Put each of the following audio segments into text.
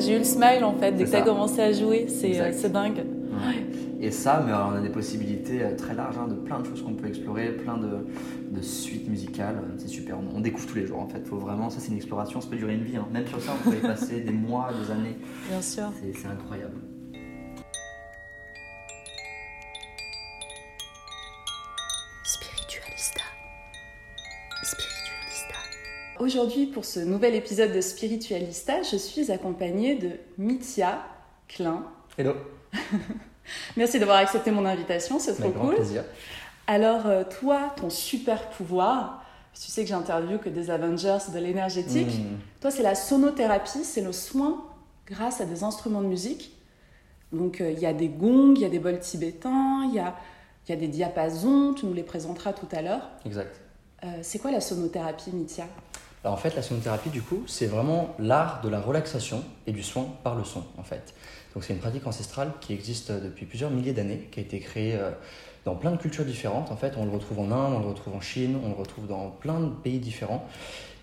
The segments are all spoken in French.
J'ai eu le smile en fait dès que t'as ça. commencé à jouer. C'est euh, dingue. Ouais. Et ça, mais on a des possibilités euh, très larges hein, de plein de choses qu'on peut explorer, plein de, de suites musicales. C'est super. On, on découvre tous les jours en fait. Faut vraiment, ça c'est une exploration, ça peut durer une vie. hein. Même sur ça, on pourrait y passer des mois, des années. Bien sûr. C'est incroyable. Aujourd'hui, pour ce nouvel épisode de Spiritualista, je suis accompagnée de Mithia Klein. Hello. Merci d'avoir accepté mon invitation, c'est trop cool. plaisir. Alors, euh, toi, ton super pouvoir, tu sais que j'interviewe que des Avengers de l'énergétique. Hmm. Toi, c'est la sonothérapie, c'est le soin grâce à des instruments de musique. Donc, euh, il y a des gongs, il y a des bols tibétains, il y a, y a des diapasons, tu nous les présenteras tout à l'heure. Exact. Euh, c'est quoi la sonothérapie, Mithia Alors en fait, la sonothérapie, du coup, c'est vraiment l'art de la relaxation et du soin par le son, en fait. Donc c'est une pratique ancestrale qui existe depuis plusieurs milliers d'années, qui a été créée euh, dans plein de cultures différentes. En fait, on le retrouve en Inde, on le retrouve en Chine, on le retrouve dans plein de pays différents.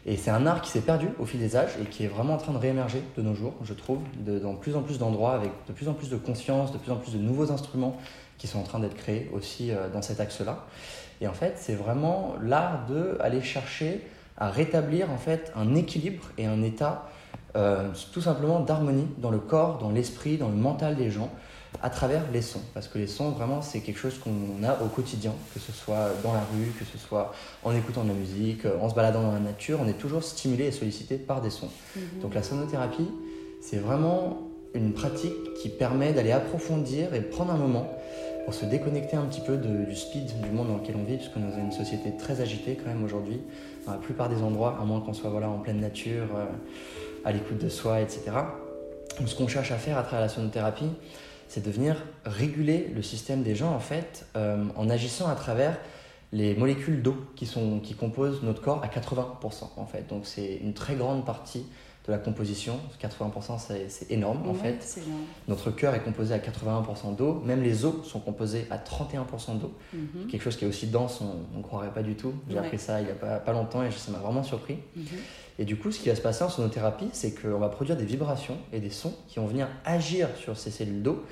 Et c'est un art qui s'est perdu au fil des âges et qui est vraiment en train de réémerger de nos jours, je trouve, dans plus en plus d'endroits, avec de plus en plus de conscience, de plus en plus de nouveaux instruments qui sont en train d'être créés aussi euh, dans cet axe-là. Et en fait, c'est vraiment l'art de aller chercher à rétablir en fait un équilibre et un état euh, tout simplement d'harmonie dans le corps, dans l'esprit, dans le mental des gens à travers les sons. Parce que les sons, vraiment, c'est quelque chose qu'on a au quotidien, que ce soit dans la rue, que ce soit en écoutant de la musique, en se baladant dans la nature, on est toujours stimulé et sollicité par des sons. Donc la sonothérapie, c'est vraiment une pratique qui permet d'aller approfondir et prendre un moment pour se déconnecter un petit peu de- du speed du monde dans lequel on vit, puisqu'on est dans une société très agitée quand même aujourd'hui, dans la plupart des endroits, à moins qu'on soit voilà, en pleine nature, euh, à l'écoute de soi, etc. Donc, ce qu'on cherche à faire à travers la sonothérapie, c'est de venir réguler le système des gens en fait, euh, en agissant à travers les molécules d'eau qui, sont, qui composent notre corps à 80% en fait. Donc c'est une très grande partie de la composition. 80% c'est c'est énorme en Ouais, fait. Notre cœur est composé à 81% d'eau, même les os sont composés à 31% d'eau. Mhm. Quelque chose qui est aussi dense, on ne croirait pas du tout. J'ai Ouais. appris ça il n'y a pas, pas longtemps et ça m'a vraiment surpris. Mhm. Et du coup, ce qui va se passer en sonothérapie, c'est qu'on va produire des vibrations et des sons qui vont venir agir sur ces cellules d'eau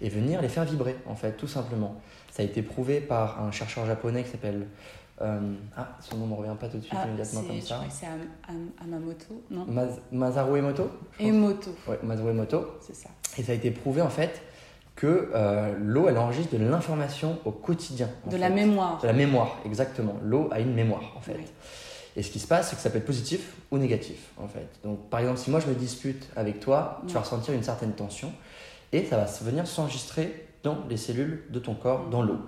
et venir les faire vibrer, en fait, tout simplement. Ça a été prouvé par un chercheur japonais qui s'appelle. Euh, ah, son nom ne me revient pas tout de suite Ah, immédiatement comme je ça. crois que c'est Am- Am- Amamoto, non Maz- Masaru Emoto je. Emoto, Ouais, Masaru Emoto. c'est ça. Et ça a été prouvé, en fait, que euh, l'eau, elle enregistre de l'information au quotidien. en De fait. la mémoire. De la mémoire, exactement. L'eau a une mémoire, en fait. Et ce qui se passe, c'est que ça peut être positif ou négatif, en fait. Donc, par exemple, si moi je me dispute avec toi, tu vas ressentir une certaine tension et ça va venir s'enregistrer dans les cellules de ton corps, dans l'eau.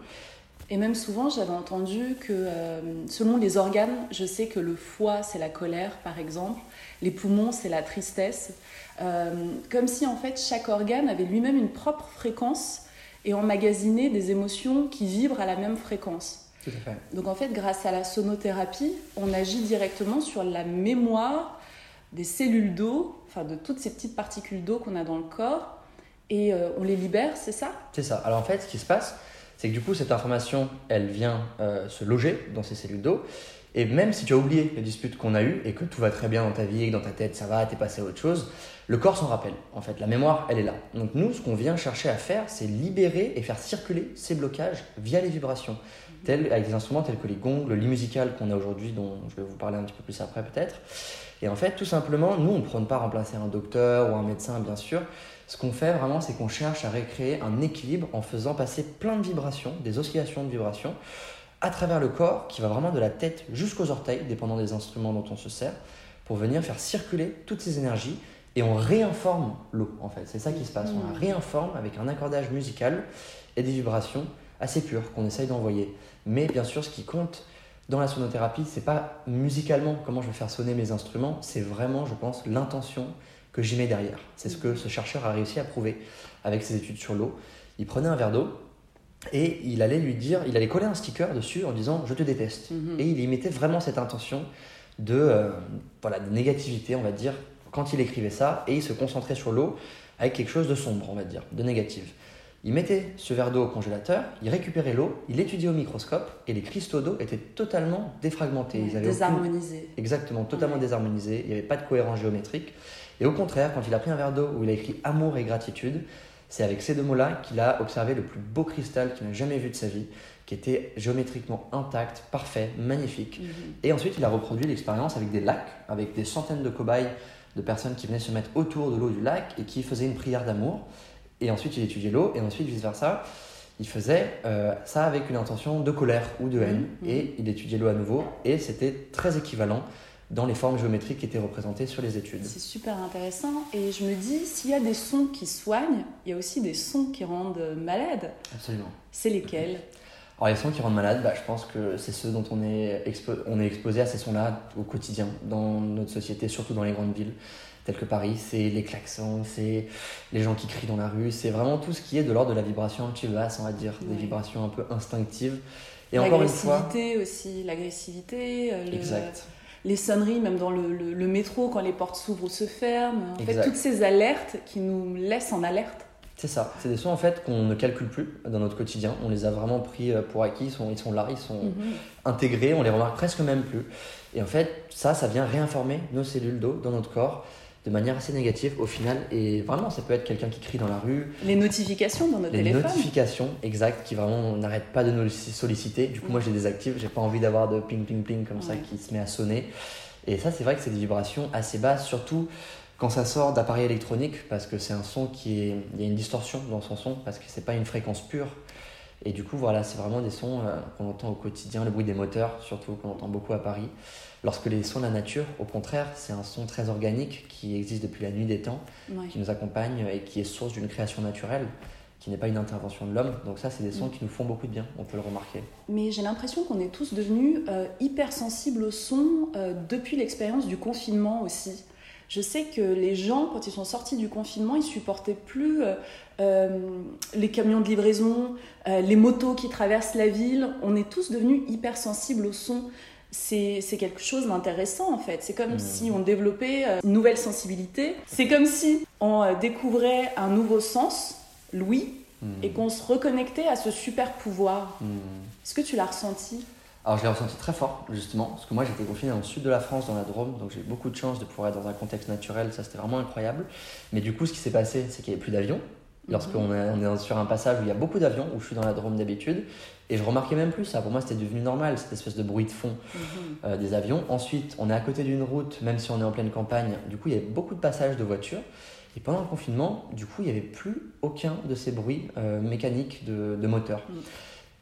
Et même souvent, j'avais entendu que euh, selon les organes, je sais que le foie, c'est la colère, par exemple, les poumons, c'est la tristesse. Euh, comme si, en fait, chaque organe avait lui-même une propre fréquence et emmagasinait des émotions qui vibrent à la même fréquence. Tout à fait. Donc, en fait, grâce à la sonothérapie, on agit directement sur la mémoire des cellules d'eau, enfin de toutes ces petites particules d'eau qu'on a dans le corps, et euh, on les libère, c'est ça? C'est ça. Alors en fait, ce qui se passe, c'est que du coup, cette information, elle vient euh, se loger dans ces cellules d'eau. Et même si tu as oublié les disputes qu'on a eues et que tout va très bien dans ta vie, que dans ta tête ça va, t'es passé à autre chose, le corps s'en rappelle. En fait, la mémoire, elle est là. Donc nous, ce qu'on vient chercher à faire, c'est libérer et faire circuler ces blocages via les vibrations, tels, avec des instruments tels que les gongs, le lit musical qu'on a aujourd'hui, dont je vais vous parler un petit peu plus après peut-être. Et en fait, tout simplement, nous, on ne prône pas remplacer un docteur ou un médecin, bien sûr. Ce qu'on fait vraiment, c'est qu'on cherche à recréer un équilibre en faisant passer plein de vibrations, des oscillations de vibrations, à travers le corps, qui va vraiment de la tête jusqu'aux orteils, dépendant des instruments dont on se sert, pour venir faire circuler toutes ces énergies et on réinforme l'eau en fait. C'est ça qui se passe. On la mmh. réinforme avec un accordage musical et des vibrations assez pures qu'on essaye d'envoyer. Mais bien sûr, ce qui compte dans la sonothérapie, c'est pas musicalement comment je vais faire sonner mes instruments, c'est vraiment, je pense, l'intention que j'y mets derrière. C'est ce que ce chercheur a réussi à prouver avec ses études sur l'eau. Il prenait un verre d'eau et il allait lui dire, il allait coller un sticker dessus en disant je te déteste. Mhm. Et il y mettait vraiment cette intention de, euh, voilà, de négativité, on va dire, quand il écrivait ça, et il se concentrait sur l'eau avec quelque chose de sombre, on va dire, de négatif. Il mettait ce verre d'eau au congélateur, il récupérait l'eau, il l'étudiait au microscope et les cristaux d'eau étaient totalement défragmentés. Ils désharmonisés. Exactement, totalement désharmonisés. Il n'y avait pas de cohérence géométrique. Et au contraire, quand il a pris un verre d'eau où il a écrit amour et gratitude, c'est avec ces deux mots-là qu'il a observé le plus beau cristal qu'il n'a jamais vu de sa vie, qui était géométriquement intact, parfait, magnifique. Mhm. Et ensuite, il a reproduit l'expérience avec des lacs, avec des centaines de cobayes, de personnes qui venaient se mettre autour de l'eau du lac et qui faisaient une prière d'amour. Et ensuite, il étudiait l'eau, et ensuite, vice-versa. Il faisait euh, ça avec une intention de colère ou de haine, mhm. et il étudiait l'eau à nouveau, et c'était très équivalent dans les formes géométriques qui étaient représentées sur les études. C'est super intéressant. Et je me dis, s'il y a des sons qui soignent, il y a aussi des sons qui rendent malade. Absolument. C'est lesquels? Alors les sons qui rendent malade, bah, je pense que c'est ceux dont on est, on est exposé à ces sons-là au quotidien dans notre société, surtout dans les grandes villes telles que Paris. C'est les klaxons, c'est les gens qui crient dans la rue, c'est vraiment tout ce qui est de l'ordre de la vibration un petit peu basse, on va dire, des vibrations un peu instinctives. Et encore une fois... L'agressivité aussi, l'agressivité. Euh, exact les sonneries, même dans le, métro, quand les portes s'ouvrent ou se ferment. En fait, toutes ces alertes qui nous laissent en alerte. C'est ça. C'est des sons en fait qu'on ne calcule plus dans notre quotidien. On les a vraiment pris euh, pour acquis. Ils sont, ils sont là, ils sont mhm. intégrés. On les remarque presque même plus. Et en fait, ça, ça vient réinformer nos cellules d'eau dans notre corps de manière assez négative au final. Et vraiment, ça peut être quelqu'un qui crie dans la rue. Les notifications dans notre téléphone. Les notifications, exact, qui vraiment n'arrêtent pas de nous solliciter. Du coup, moi, je les désactive. J'ai pas envie d'avoir de ping, ping, ping comme ça qui se met à sonner. Et ça, c'est vrai que c'est des vibrations assez basses, surtout quand ça sort d'appareils électroniques, parce que c'est un son qui est. Il y a une distorsion dans son son, parce que c'est pas une fréquence pure. Et du coup, voilà, c'est vraiment des sons euh, qu'on entend au quotidien, le bruit des moteurs, surtout qu'on entend beaucoup à Paris. Lorsque les sons de la nature, au contraire, c'est un son très organique qui existe depuis la nuit des temps, qui nous accompagne et qui est source d'une création naturelle, qui n'est pas une intervention de l'homme. Donc ça, c'est des sons qui nous font beaucoup de bien, on peut le remarquer. Mais j'ai l'impression qu'on est tous devenus euh, hypersensibles au son euh, depuis l'expérience du confinement aussi. Je sais que les gens, quand ils sont sortis du confinement, ils supportaient plus euh, les camions de livraison, les motos qui traversent la ville. On est tous devenus hypersensibles au son c'est quelque chose d'intéressant en fait. C'est comme hmm. si on développait euh, une nouvelle sensibilité. C'est comme si on euh, découvrait un nouveau sens, l'ouïe, hmm. et qu'on se reconnectait à ce super pouvoir. Hmm. Est-ce que tu l'as ressenti? Alors je l'ai ressenti très fort justement, parce que moi j'étais confiné dans le sud de la France, dans la Drôme, donc j'ai eu beaucoup de chance de pouvoir être dans un contexte naturel, ça c'était vraiment incroyable. Mais du coup ce qui s'est passé, c'est qu'il n'y avait plus d'avions, lorsqu'on est, sur un passage où il y a beaucoup d'avions, où je suis dans la Drôme d'habitude, et je remarquais même plus ça. Pour moi, c'était devenu normal, cette espèce de bruit de fond mhm. euh, des avions. Ensuite, on est à côté d'une route, même si on est en pleine campagne, du coup, il y avait beaucoup de passages de voitures. Et pendant le confinement, du coup, il n'y avait plus aucun de ces bruits euh, mécaniques de, de moteur. Mhm.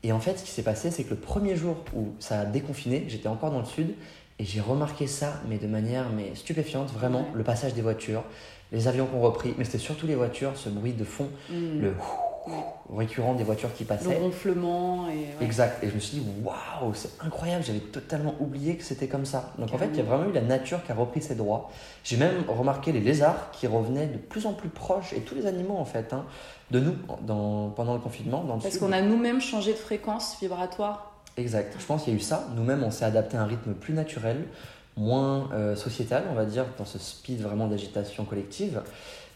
Et en fait, ce qui s'est passé, c'est que le premier jour où ça a déconfiné, j'étais encore dans le sud, Et j'ai remarqué ça, mais de manière mais stupéfiante, vraiment, le passage des voitures, les avions qu'on repris, mais c'était surtout les voitures, ce bruit de fond, Mm. le récurrent des voitures qui Le passaient. ronflement et. ouais. Exact. Et je me suis dit, waouh, c'est incroyable, j'avais totalement oublié que c'était comme ça. Donc en fait, il y a vraiment eu la nature qui a repris ses droits. J'ai même remarqué les lézards qui revenaient de plus en plus proches, et tous les animaux en fait, hein, de nous dans, pendant le confinement. Dans le Parce qu'on a nous-mêmes changé de fréquence vibratoire. Exact. Je pense qu'il y a eu ça. Nous-mêmes, on s'est adapté à un rythme plus naturel, moins euh, sociétal, on va dire, dans ce speed vraiment d'agitation collective.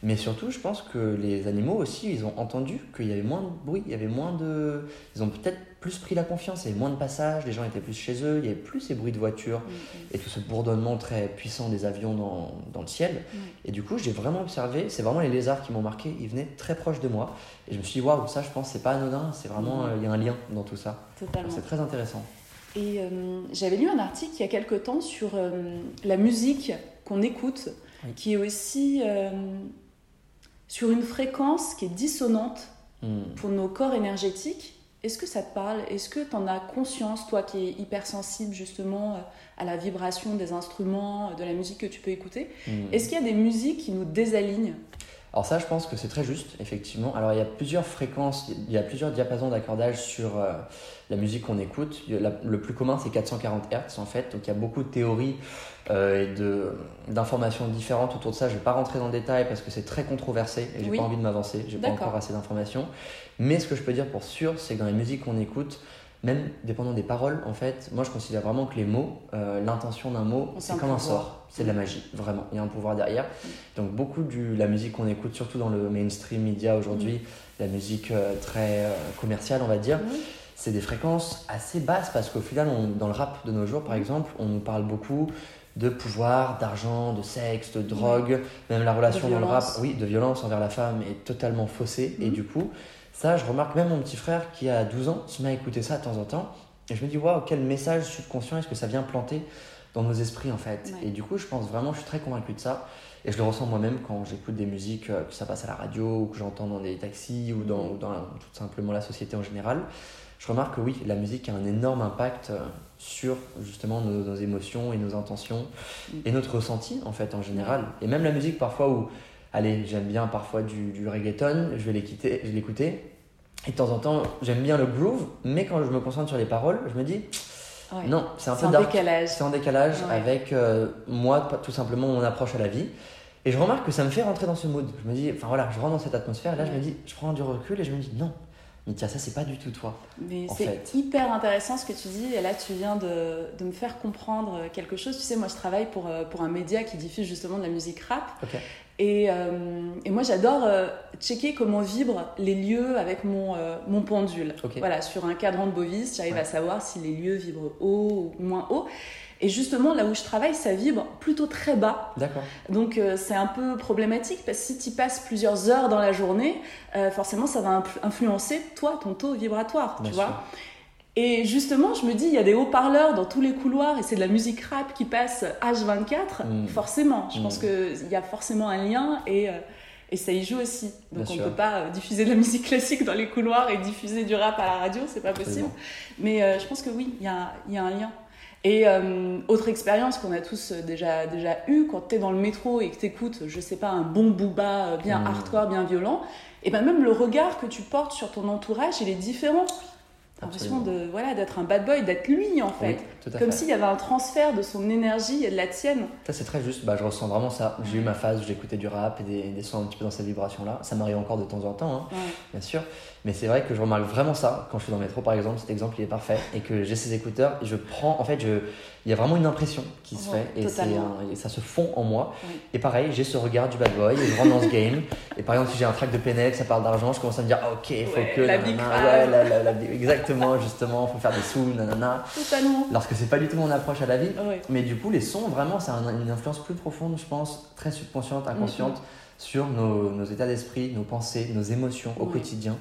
Mais surtout, je pense que les animaux aussi, ils ont entendu qu'il y avait moins de bruit, il y avait moins de... Ils ont peut-être plus pris la confiance, il y avait moins de passages, les gens étaient plus chez eux, il y avait plus ces bruits de voitures et tout ce bourdonnement très puissant des avions dans, dans le ciel. Et du coup, j'ai vraiment observé, c'est vraiment les lézards qui m'ont marqué, ils venaient très proches de moi. Et je me suis dit, waouh, ça, je pense, c'est pas anodin, c'est vraiment, euh, il y a un lien dans tout ça. C'est très intéressant. Et euh, j'avais lu un article il y a quelque temps sur euh, la musique qu'on écoute, Oui. qui est aussi sur une fréquence qui est dissonante Hmm. pour nos corps énergétiques. Est-ce que ça te parle? Est-ce que tu en as conscience, toi qui es hypersensible justement euh, à la vibration des instruments, euh, de la musique que tu peux écouter? Hmm. Est-ce qu'il y a des musiques qui nous désalignent? Alors ça, je pense que c'est très juste, effectivement. Alors il y a plusieurs fréquences, il y a plusieurs diapasons d'accordage sur euh, la musique qu'on écoute. La- le plus commun, c'est 440 Hz en fait. Donc il y a beaucoup de théories et de- d'informations différentes autour de ça. Je ne vais pas rentrer dans le détail parce que c'est très controversé et j'ai Oui. pas envie de m'avancer. J'ai pas encore assez d'informations. Mais ce que je peux dire pour sûr, c'est que dans les musiques qu'on écoute, même dépendant des paroles, en fait, moi je considère vraiment que les mots, euh, l'intention d'un mot, c'est comme un sort. C'est de la magie, vraiment. Il y a un pouvoir derrière. Donc beaucoup de la musique qu'on écoute, surtout dans le mainstream média aujourd'hui, la musique euh, très euh, commerciale, on va dire, c'est des fréquences assez basses parce qu'au final, on- dans le rap de nos jours, par exemple, on nous parle beaucoup de pouvoir, d'argent, de sexe, de drogue, même la relation dans le rap, oui, de violence envers la femme est totalement faussée. Et Mhm. du coup, ça, je remarque même mon petit frère qui a 12 ans se met à écouter ça de temps en temps. Et je me dis, waouh, quel message subconscient est-ce que ça vient planter dans nos esprits en fait. Ouais. Et du coup, je pense vraiment, je suis très convaincu de ça. Et je le ressens moi-même quand j'écoute des musiques, euh, que ça passe à la radio ou que j'entends dans des taxis ou dans, ou dans la- tout simplement la société en général. Je remarque que oui, la musique a un énorme impact euh, sur justement nos, nos émotions et nos intentions et notre ressenti en fait en général. Et même la musique parfois où, allez, j'aime bien parfois du, du reggaeton, je vais l'écouter. Et de temps en temps, j'aime bien le groove, mais quand je me concentre sur les paroles, je me dis, Ouais. non, c'est un peu dark. décalage. C'est en décalage Ouais. avec euh, moi, tout simplement mon approche à la vie. Et je remarque que ça me fait rentrer dans ce mood. Je me dis, enfin voilà, je rentre dans cette atmosphère. Et là, je me dis, je prends du recul et je me dis, non, mais tiens, ça, c'est pas du tout toi. Mais c'est hyper intéressant ce que tu dis. Et là, tu viens de, de me faire comprendre quelque chose. Tu sais, moi, je travaille pour, euh, pour un média qui diffuse justement de la musique rap. Et, euh, et moi, j'adore euh, checker comment vibrent les lieux avec mon, euh, mon pendule. Voilà, sur un cadran de Bovis, j'arrive Ouais. à savoir si les lieux vibrent haut ou moins haut. Et justement, là où je travaille, ça vibre plutôt très bas. D'accord. Donc c'est un peu problématique parce que si tu passes plusieurs heures dans la journée, forcément ça va influ- influencer toi, ton taux vibratoire, Bien tu sûr. vois. Et justement, je me dis, il y a des haut-parleurs dans tous les couloirs et c'est de la musique rap qui passe H24, Mm. forcément. Je Mm. pense qu'il y a forcément un lien et, euh, et ça y joue aussi. Donc Bien on ne peut pas euh, diffuser de la musique classique dans les couloirs et diffuser du rap à la radio, c'est pas possible. Mais euh, je pense que oui, il y a, y a un lien. Et euh, autre expérience qu'on a tous déjà, déjà eu quand tu es dans le métro et que tu écoutes, je sais pas, un bon booba bien Mm. hardcore, bien violent, et ben même le regard que tu portes sur ton entourage, il est différent. L'impression de, voilà, d'être un bad boy, d'être lui en fait. Oui, Comme s'il y avait un transfert de son énergie et de la tienne. Ça, c'est très juste. Bah, je ressens vraiment ça. J'ai eu ma phase où j'écoutais du rap et des, des sons un petit peu dans cette vibration-là. Ça m'arrive encore de temps en temps, hein, Ouais. bien sûr. Mais c'est vrai que je remarque vraiment ça quand je suis dans le métro, par exemple. Cet exemple, il est parfait. Et que j'ai ces écouteurs et je prends. En fait, je, il y a vraiment une impression qui se Ouais, fait et, c'est un- et ça se fond en moi. Oui. Et pareil, j'ai ce regard du bad boy et je rentre dans ce game. Et par exemple, si j'ai un track de PNL, ça parle d'argent, je commence à me dire, ah, ok, il faut Ouais, que. la nanana, big ouais, crowd. la- la- la- exactement, justement, faut faire des sous, nanana. Totalement. Lorsque c'est pas du tout mon approche à la vie. Mais du coup, les sons, vraiment, a un- une influence plus profonde, je pense, très subconsciente, inconsciente, sur nos, nos états d'esprit, nos pensées, nos émotions au quotidien.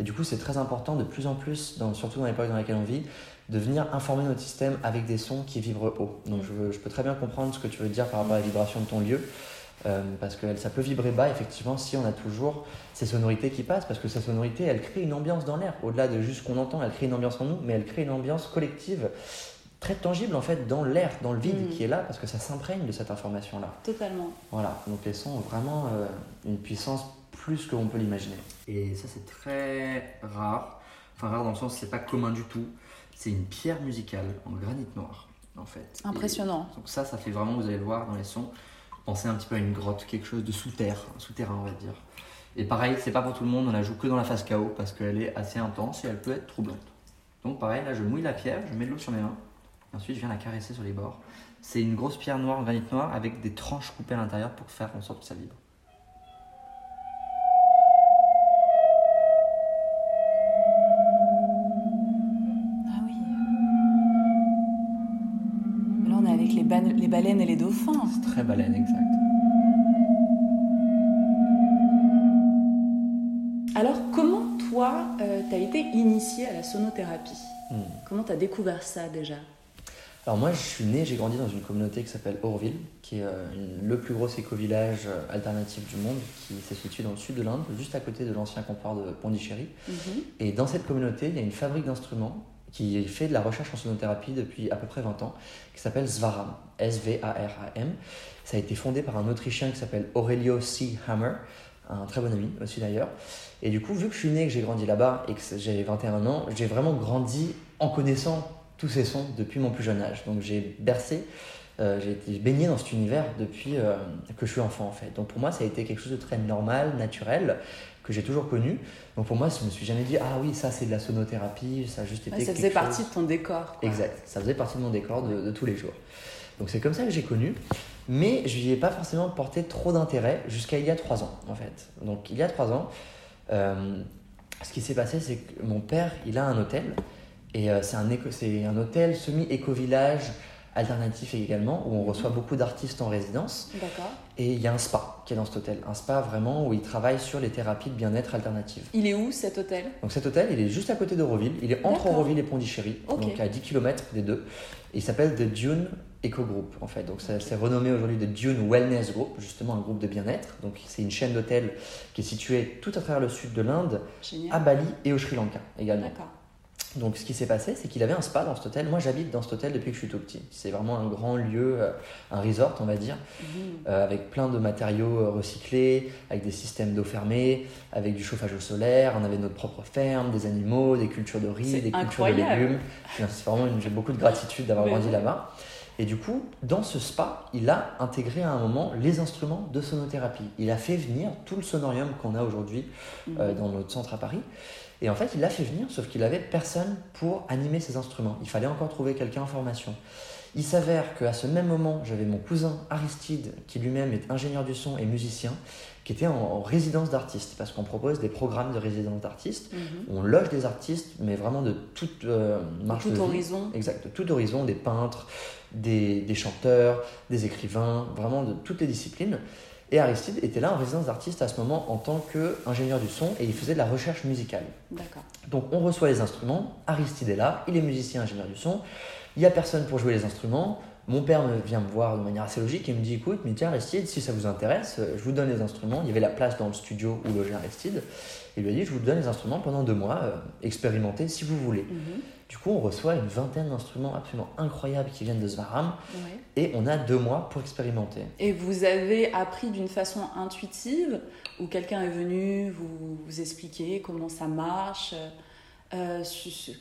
Et du coup, c'est très important de plus en plus, dans, surtout dans l'époque dans laquelle on vit, de venir informer notre système avec des sons qui vibrent haut. Donc, je, veux- je peux très bien comprendre ce que tu veux dire par rapport à la vibration de ton lieu. euh, parce que ça peut vibrer bas, effectivement, si on a toujours ces sonorités qui passent, parce que ces sonorités, elles créent une ambiance dans l'air. Au-delà de juste ce qu'on entend, elles créent une ambiance en nous, mais elles créent une ambiance collective très tangible en fait dans l'air, dans le vide Mm. qui est là, parce que ça s'imprègne de cette information-là. Totalement. Voilà, donc les sons ont vraiment euh, une puissance plus que l'on peut l'imaginer. Et ça c'est très rare, enfin rare dans le sens c'est pas commun du tout. C'est une pierre musicale en granit noir en fait. Impressionnant. Et donc ça, ça fait vraiment, vous allez le voir dans les sons, penser un petit peu à une grotte, quelque chose de sous terre, souterrain on va dire. Et pareil, c'est pas pour tout le monde, on la joue que dans la phase KO parce qu'elle est assez intense et elle peut être troublante. Donc pareil, là je mouille la pierre, je mets de l'eau sur mes mains, et ensuite je viens la caresser sur les bords. C'est une grosse pierre noire en granit noir avec des tranches coupées à l'intérieur pour faire en sorte que ça vibre. Initié à la sonothérapie Hmm. Comment t'as découvert ça déjà? Alors moi je suis né, j'ai grandi dans une communauté qui s'appelle Orville, qui est euh, une- le plus gros éco-village euh, alternatif du monde, qui se situe dans le sud de l'Inde, juste à côté de l'ancien comptoir de Pondichéry. Et dans cette communauté, il y a une fabrique d'instruments qui fait de la recherche en sonothérapie depuis à peu près 20 ans, qui s'appelle Svaram, S-V-A-R-A-M. Ça a été fondé par un Autrichien qui s'appelle Aurelio C. Hammer, un très bon ami aussi d'ailleurs. Et du coup, vu que je suis né, que j'ai grandi là-bas et que j'ai 21 ans, j'ai vraiment grandi en connaissant tous ces sons depuis mon plus jeune âge. Donc j'ai bercé, euh, j'ai été baigné dans cet univers depuis euh, que je suis enfant en fait. Donc pour moi, ça a été quelque chose de très normal, naturel, que j'ai toujours connu. Donc pour moi, je me suis jamais dit, ah oui, ça c'est de la sonothérapie, ça a juste été Ouais, Ça faisait chose- partie de ton décor. quoi. Exact, ça faisait partie de mon décor de, de tous les jours. Donc c'est comme ça que j'ai connu, mais je n'y ai pas forcément porté trop d'intérêt jusqu'à il y a trois ans en fait. Donc il y a trois ans, euh, ce qui s'est passé c'est que mon père il a un hôtel et euh, c'est un, éco- un hôtel semi-éco-village alternatif également où on reçoit beaucoup d'artistes en résidence D'accord. et il y a un spa qui est dans cet hôtel, un spa vraiment où il travaille sur les thérapies de bien-être alternatives. Il est où cet hôtel? Donc cet hôtel, il est juste à côté d'Auroville. Il est entre. Auroville et Pondichéry, Ok. donc à 10 km des deux. Il s'appelle The Dune Eco Group, en fait. Donc ça- c'est renommé aujourd'hui The Dune Wellness Group, justement un groupe de bien-être. Donc c'est une chaîne d'hôtels qui est située tout à travers le sud de l'Inde, à Bali et au Sri Lanka également. D'accord. Donc ce qui s'est passé, c'est qu'il avait un spa dans cet hôtel. Moi j'habite dans cet hôtel depuis que je suis tout petit. C'est vraiment un grand lieu, euh, un resort on va dire, Mhm. euh, avec plein de matériaux euh, recyclés, avec des systèmes d'eau fermée, avec du chauffage au solaire. On avait notre propre ferme, des animaux, des cultures de riz, des cultures de légumes. Vraiment une- j'ai beaucoup de gratitude d'avoir grandi là-bas. Et du coup, dans ce spa, il a intégré à un moment les instruments de sonothérapie. Il a fait venir tout le sonorium qu'on a aujourd'hui euh, dans notre centre à Paris. Et en fait, il l'a fait venir, sauf qu'il avait personne pour animer ces instruments. Il fallait encore trouver quelqu'un en formation. Il s'avère qu'à ce même moment, j'avais mon cousin Aristide, qui lui-même est ingénieur du son et musicien, qui était en, en résidence d'artiste, parce qu'on propose des programmes de résidence d'artistes. Mhm. On loge des artistes, mais vraiment de toute euh, marche Tout de vie. horizon. Exact, de tout horizon, des peintres, des, des chanteurs, des écrivains, vraiment de toutes les disciplines. Et Aristide était là en résidence d'artiste à ce moment en tant qu'ingénieur du son et il faisait de la recherche musicale. D'accord. Donc on reçoit les instruments, Aristide est là, il est musicien, ingénieur du son, il n'y a personne pour jouer les instruments. Mon père me vient me voir de manière assez logique et me dit écoute, mais tiens Aristide, si ça vous intéresse, euh, je vous donne les instruments. Il y avait la place dans le studio où logeait Aristide. Il lui a dit je vous donne les instruments pendant deux mois, euh, expérimentez si vous voulez. Mhm. Du coup, on reçoit une vingtaine d'instruments absolument incroyables qui viennent de Svaram Ouais. et on a deux mois pour expérimenter. Et vous avez appris d'une façon intuitive, où quelqu'un est venu vous, vous expliquer comment ça marche, euh,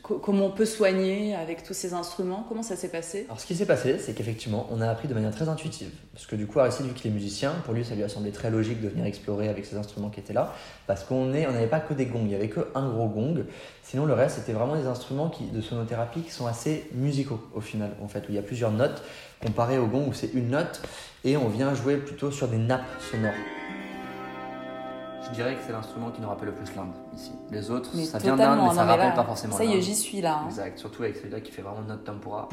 comment on peut soigner avec tous ces instruments? Comment ça s'est passé? Alors, ce qui s'est passé, c'est qu'effectivement, on a appris de manière très intuitive. Parce que du coup, Aristide, vu qu'il est musicien, pour lui, ça lui a semblé très logique de venir explorer avec ces instruments qui étaient là. Parce qu'on n'avait pas que des gongs, il n'y avait que un gros gong. Sinon, le reste, c'était vraiment des instruments qui, de sonothérapie qui sont assez musicaux, au final, en fait, où il y a plusieurs notes, comparé au gong où c'est une note, et on vient jouer plutôt sur des nappes sonores. Je dirais que c'est l'instrument qui nous rappelle le plus l'Inde, ici. Les autres, Mais ça vient d'Inde, mais ça mais rappelle là, pas forcément Ça y est, j'y suis là. hein. Exact, surtout avec celui-là qui fait vraiment note tempora.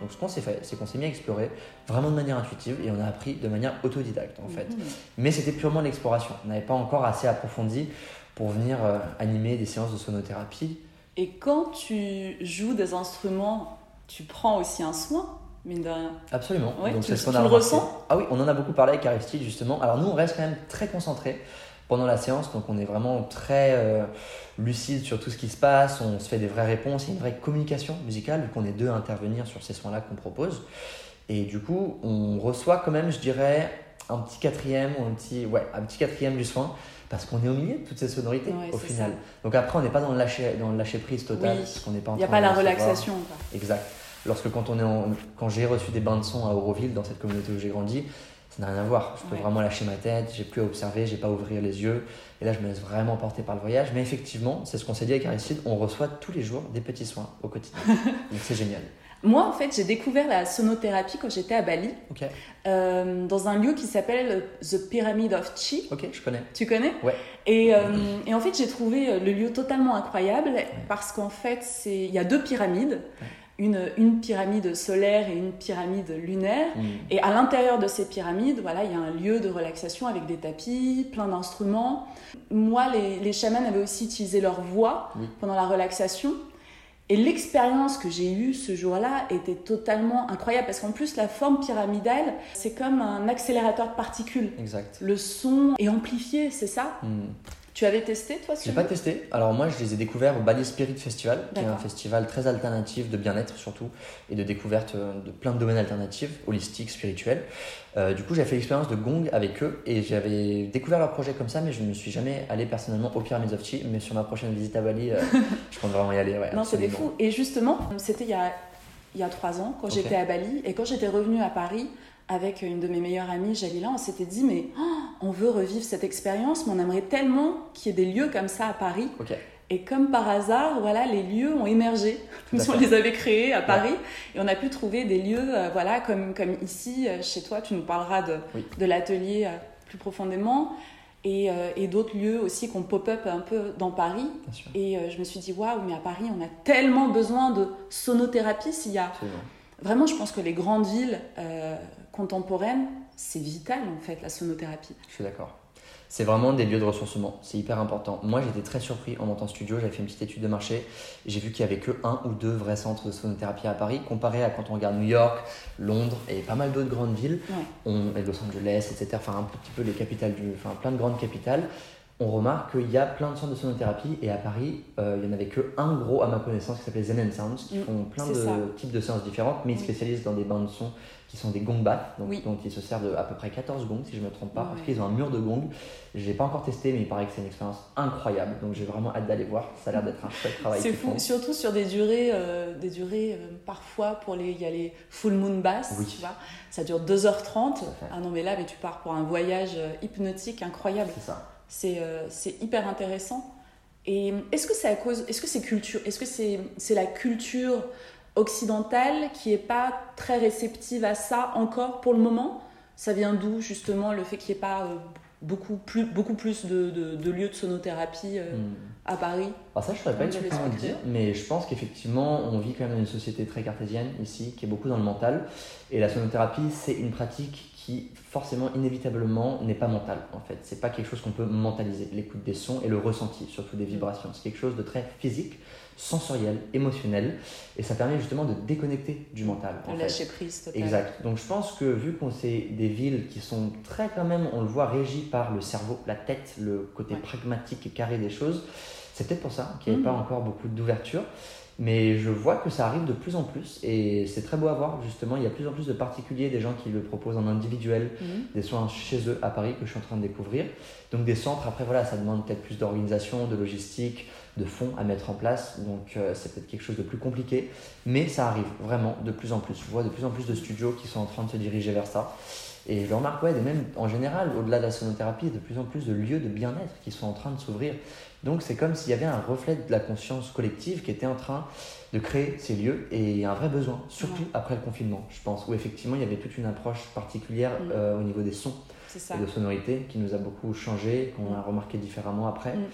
Donc ce qu'on s'est fait, c'est qu'on s'est mis à explorer vraiment de manière intuitive et on a appris de manière autodidacte en fait. Mhm. Mais c'était purement l'exploration. On n'avait pas encore assez approfondi pour venir euh, animer des séances de sonothérapie. Et quand tu joues des instruments, tu prends aussi un soin mine de rien. Absolument. Ouais, Donc c'est ce qu'on tu a ressens Ah oui, on en a beaucoup parlé avec Aristide justement. Alors nous, on reste quand même très concentré pendant la séance, donc on est vraiment très euh, lucide sur tout ce qui se passe. On se fait des vraies réponses, il y a une vraie communication musicale vu qu'on est deux à intervenir sur ces soins-là qu'on propose. Et du coup, on reçoit quand même, je dirais, un petit quatrième ou un petit, ouais, un petit quatrième du soin. Parce qu'on est au milieu de toutes ces sonorités Ouais, au final. ça. Donc après, on n'est pas dans le lâcher, dans le lâcher prise total, Oui. parce qu'on n'est pas Il n'y a pas la recevoir. relaxation. quoi. Exact. Lorsque quand on est en- quand j'ai reçu des bains de son à Auroville, dans cette communauté où j'ai grandi, ça n'a rien à voir. Je peux Ouais. vraiment lâcher ma tête, j'ai plus à observer, j'ai pas à ouvrir les yeux. Et là, je me laisse vraiment porter par le voyage. Mais effectivement, c'est ce qu'on s'est dit avec Aristide, on reçoit tous les jours des petits soins au quotidien. Donc c'est génial. Moi, en fait, j'ai découvert la sonothérapie quand j'étais à Bali, euh, dans un lieu qui s'appelle The Pyramid of Chi. ok, je connais. Tu connais? Ouais. Et, euh, et en fait, j'ai trouvé euh, le lieu totalement incroyable parce qu'en fait, il y a deux pyramides, une, une pyramide solaire et une pyramide lunaire. Mm. Et à l'intérieur de ces pyramides, voilà, il y a un lieu de relaxation avec des tapis, plein d'instruments. Moi, les, les chamans avaient aussi utilisé leur voix pendant la relaxation. Et l'expérience que j'ai eue ce jour-là était totalement incroyable parce qu'en plus, la forme pyramidale, c'est comme un accélérateur de particules. Exact. Le son est amplifié, c'est ça? Mm. Tu avais testé, toi, J'ai celui pas testé. Alors moi, je les ai découverts au Bali Spirit Festival, qui est un festival très alternatif de bien-être surtout et de découverte euh, de plein de domaines alternatifs, holistiques, spirituels. Euh, du coup, j'ai fait l'expérience de Gong avec eux et j'avais découvert leur projet comme ça, mais je ne suis jamais allé personnellement au Pyramids of Chi. Mais sur ma prochaine visite à Bali, euh, je compte vraiment y aller. Ouais, Non, c'était absolument. fou. Et justement, c'était il y a, il y a trois ans, quand j'étais à Bali, et quand j'étais revenue à Paris avec une de mes meilleures amies, Jalila, on s'était dit, mais oh, on veut revivre cette expérience, mais on aimerait tellement qu'il y ait des lieux comme ça à Paris. Et comme par hasard, voilà, les lieux ont émergé. Comme si on les avait créés à Paris. Et on a pu trouver des lieux, euh, voilà, comme, comme ici, euh, chez toi. Tu nous parleras de, Oui. de l'atelier euh, plus profondément. Et, et d'autres lieux aussi qu'on pop-up un peu dans Paris. Et je me suis dit, waouh, mais à Paris, on a tellement besoin de sonothérapie. S'il y a... Absolument. Vraiment, je pense que les grandes villes euh, contemporaines, c'est vital, en fait, la sonothérapie. Je suis d'accord. C'est vraiment des lieux de ressourcement, c'est hyper important. Moi j'étais très surpris en montant studio, j'avais fait une petite étude de marché, j'ai vu qu'il y avait que un ou deux vrais centres de sonothérapie à Paris, comparé à quand on regarde New York, Londres et pas mal d'autres grandes villes, Ouais. on, et Los Angeles, etc., enfin un petit peu les capitales, du, enfin plein de grandes capitales, on remarque qu'il y a plein de centres de sonothérapie et à Paris, euh, il n'y en avait que un gros à ma connaissance qui s'appelle Zen and Sounds, qui Mm, font plein de ça. types de séances différentes, mais ils Oui. spécialisent dans des bains de son qui sont des gong baths, donc, Oui. ils se servent de à peu près 14 gongs si je ne me trompe pas, parce Ouais. qu'ils ont un mur de gongs. Je l'ai pas encore testé, mais il paraît que c'est une expérience incroyable, donc j'ai vraiment hâte d'aller voir. Ça a l'air d'être un chouette travail. C'est fou, font. surtout sur des durées, euh, des durées euh, parfois pour les, il y a les full moon bass, Oui. tu vois, ça dure 2h30. Tout à fait. Ah non mais là, mais tu pars pour un voyage hypnotique incroyable. C'est ça. C'est euh, c'est hyper intéressant. Et est-ce que c'est à cause, est-ce que c'est culture, est-ce que c'est la culture occidentale qui est pas très réceptive à ça encore pour le moment? Ça vient d'où justement le fait qu'il n'y ait pas euh, beaucoup plus, beaucoup plus de, de- de lieux de sonothérapie euh, Mm. à Paris? Alors ça, je ne saurais pas exactement dire, mais je pense qu'effectivement, on vit quand même dans une société très cartésienne ici, qui est beaucoup dans le mental. Et la sonothérapie, c'est une pratique qui, forcément, inévitablement, n'est pas mentale, en fait. C'est pas quelque chose qu'on peut mentaliser. L'écoute des sons et le ressenti, surtout des vibrations. C'est quelque chose de très physique, sensoriel, émotionnel. Et ça permet justement de déconnecter du mental. en Le fait. lâcher prise total. Exact. Donc je pense que vu qu'on sait des villes qui sont très quand même, on le voit, régies par le cerveau, la tête, le côté Ouais. pragmatique et carré des choses, c'est peut-être pour ça qu'il n'y avait Mhm. pas encore beaucoup d'ouverture. Mais je vois que ça arrive de plus en plus et c'est très beau à voir justement. Il y a de plus en plus de particuliers, des gens qui le proposent en individuel, Mhm. des soins chez eux à Paris que je suis en train de découvrir. Donc des centres, après voilà, ça demande peut-être plus d'organisation, de logistique, de fonds à mettre en place. Donc euh, c'est peut-être quelque chose de plus compliqué. Mais ça arrive vraiment de plus en plus. Je vois de plus en plus de studios qui sont en train de se diriger vers ça. Et je le remarque, ouais, et même en général, au-delà de la sonothérapie, il y a de plus en plus de lieux de bien-être qui sont en train de s'ouvrir. Donc c'est comme s'il y avait un reflet de la conscience collective qui était en train de créer ces lieux et il y a un vrai besoin, surtout Ouais. après le confinement, je pense, où effectivement il y avait toute une approche particulière Mm. euh, au niveau des sons et de sonorité qui nous a beaucoup changé, qu'on a remarqué différemment après. Mm.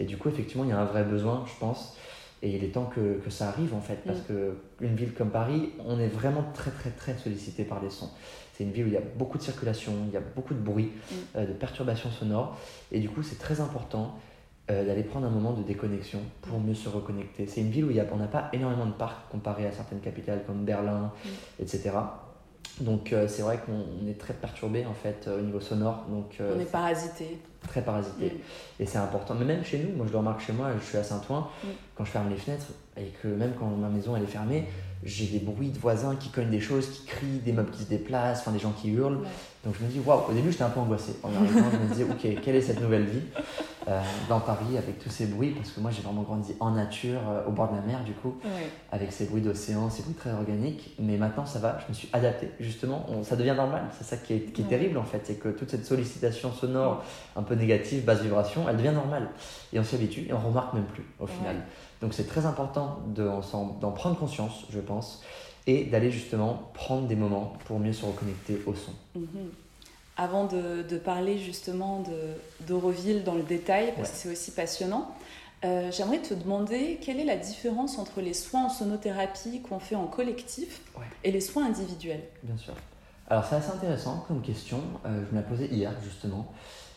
Et du coup, effectivement, il y a un vrai besoin, je pense. Et il est temps que, que ça arrive en fait, parce Mm. que une ville comme Paris, on est vraiment très très très sollicité par les sons. C'est une ville où il y a beaucoup de circulation, il y a beaucoup de bruit, Mm. euh, de perturbations sonores, et du coup c'est très important euh, d'aller prendre un moment de déconnexion pour mieux se reconnecter. C'est une ville où il y a, on n'a pas énormément de parcs comparé à certaines capitales comme Berlin, etc. Donc euh, c'est vrai qu'on est très perturbé en fait euh, au niveau sonore. Donc, euh, On est parasité. très parasité. Mm. Et c'est important. Mais même chez nous, moi je le remarque chez moi, je suis à Saint-Ouen, Mm. quand je ferme les fenêtres, et que même quand ma maison elle est fermée, j'ai des bruits de voisins qui cognent des choses, qui crient, des meubles qui se déplacent, enfin des gens qui hurlent. Ouais. Donc je me dis, waouh, au début j'étais un peu angoissé. En arrivant, je me disais, ok, quelle est cette nouvelle vie euh, dans Paris avec tous ces bruits? Parce que moi j'ai vraiment grandi en nature, euh, au bord de la mer du coup, avec ces bruits d'océan, ces bruits très organiques. Mais maintenant ça va, je me suis adapté justement, On- ça devient normal. C'est ça qui est, qui est terrible en fait, c'est que toute cette sollicitation sonore un peu négative, basse vibration, elle devient normale. Et on s'y habitue et on remarque même plus au final. Donc c'est très important de- d'en prendre conscience, je pense, et d'aller justement prendre des moments pour mieux se reconnecter au son. Mhm. Avant de, de parler justement d'Euroville dans le détail, parce Ouais. que c'est aussi passionnant, euh, j'aimerais te demander quelle est la différence entre les soins en sonothérapie qu'on fait en collectif Ouais. et les soins individuels? Bien sûr. Alors c'est assez intéressant comme question, euh, je me la posais hier justement.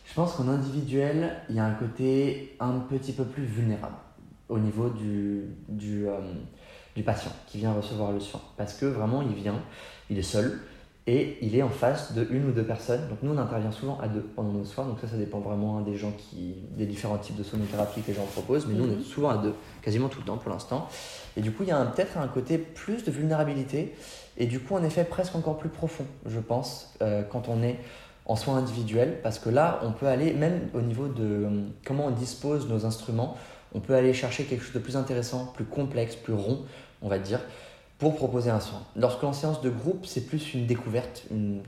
Je pense qu'en individuel, il y a un côté un petit peu plus vulnérable au niveau du, du, euh, du patient qui vient recevoir le soin. Parce que vraiment, il vient, il est seul et il est en face de une ou deux personnes. Donc nous, on intervient souvent à deux pendant nos soins. Donc ça, ça dépend vraiment des gens qui, des différents types de sonothérapie que les gens proposent. Mais nous, on Mhm. est souvent à deux, quasiment tout le temps pour l'instant. Et du coup, il y a peut-être un côté plus de vulnérabilité et du coup, en effet, presque encore plus profond, je pense, euh, quand on est en soins individuels, parce que là, on peut aller, même au niveau de euh, comment on dispose nos instruments, on peut aller chercher quelque chose de plus intéressant, plus complexe, plus rond, on va dire, pour proposer un soin. Lorsqu'en séance de groupe, c'est plus une découverte, une...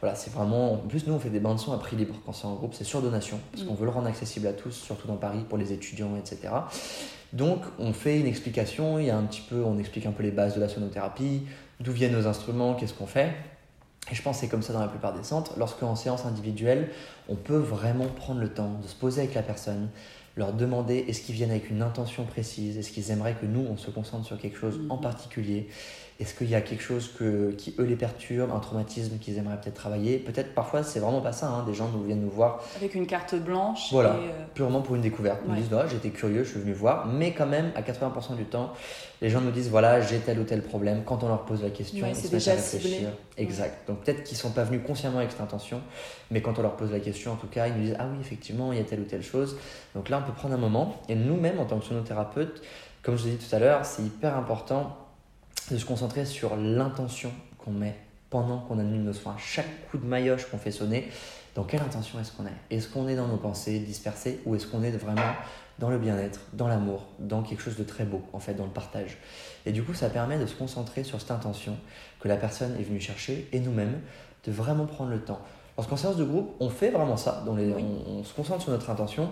voilà, c'est vraiment... En plus, nous, on fait des bandes son à prix libre quand c'est en groupe, c'est sur donation, parce qu'on veut le rendre accessible à tous, surtout dans Paris, pour les étudiants, etc. Donc, on fait une explication, il y a un petit peu, on explique un peu les bases de la sonothérapie, d'où viennent nos instruments, qu'est-ce qu'on fait. Et je pense que c'est comme ça dans la plupart des centres. Lorsqu'en séance individuelle, on peut vraiment prendre le temps de se poser avec la personne, leur demander est-ce qu'ils viennent avec une intention précise, est-ce qu'ils aimeraient que nous, on se concentre sur quelque chose en particulier, est-ce qu'il y a quelque chose que, qui eux les perturbe, un traumatisme qu'ils aimeraient peut-être travailler? Peut-être parfois c'est vraiment pas ça, hein. des gens nous viennent nous voir Avec une carte blanche. Voilà. et, euh, purement pour une découverte. Ils nous disent, Ah, j'étais curieux, je suis venu voir, mais quand même, à 80% du temps, les gens nous disent, voilà, j'ai tel ou tel problème. Quand on leur pose la question, Ouais, ils se mettent déjà à réfléchir. ciblé. Exact. Donc peut-être qu'ils sont pas venus consciemment avec cette intention, mais quand on leur pose la question, en tout cas, ils nous disent, ah oui, effectivement, il y a telle ou telle chose. Donc là, on peut prendre un moment, et nous-mêmes, en tant que sonothérapeute, comme je vous ai dit tout à l'heure, c'est hyper important de se concentrer sur l'intention qu'on met pendant qu'on anime nos soins. Chaque coup de maillotche qu'on fait sonner, dans quelle intention est-ce qu'on est? Est-ce qu'on est dans nos pensées dispersées ou est-ce qu'on est vraiment dans le bien-être, dans l'amour, dans quelque chose de très beau, en fait, dans le partage? Et du coup, ça permet de se concentrer sur cette intention que la personne est venue chercher et nous-mêmes de vraiment prendre le temps. Lorsqu'en séance de groupe, on fait vraiment ça, dans les, Oui. on, on se concentre sur notre intention,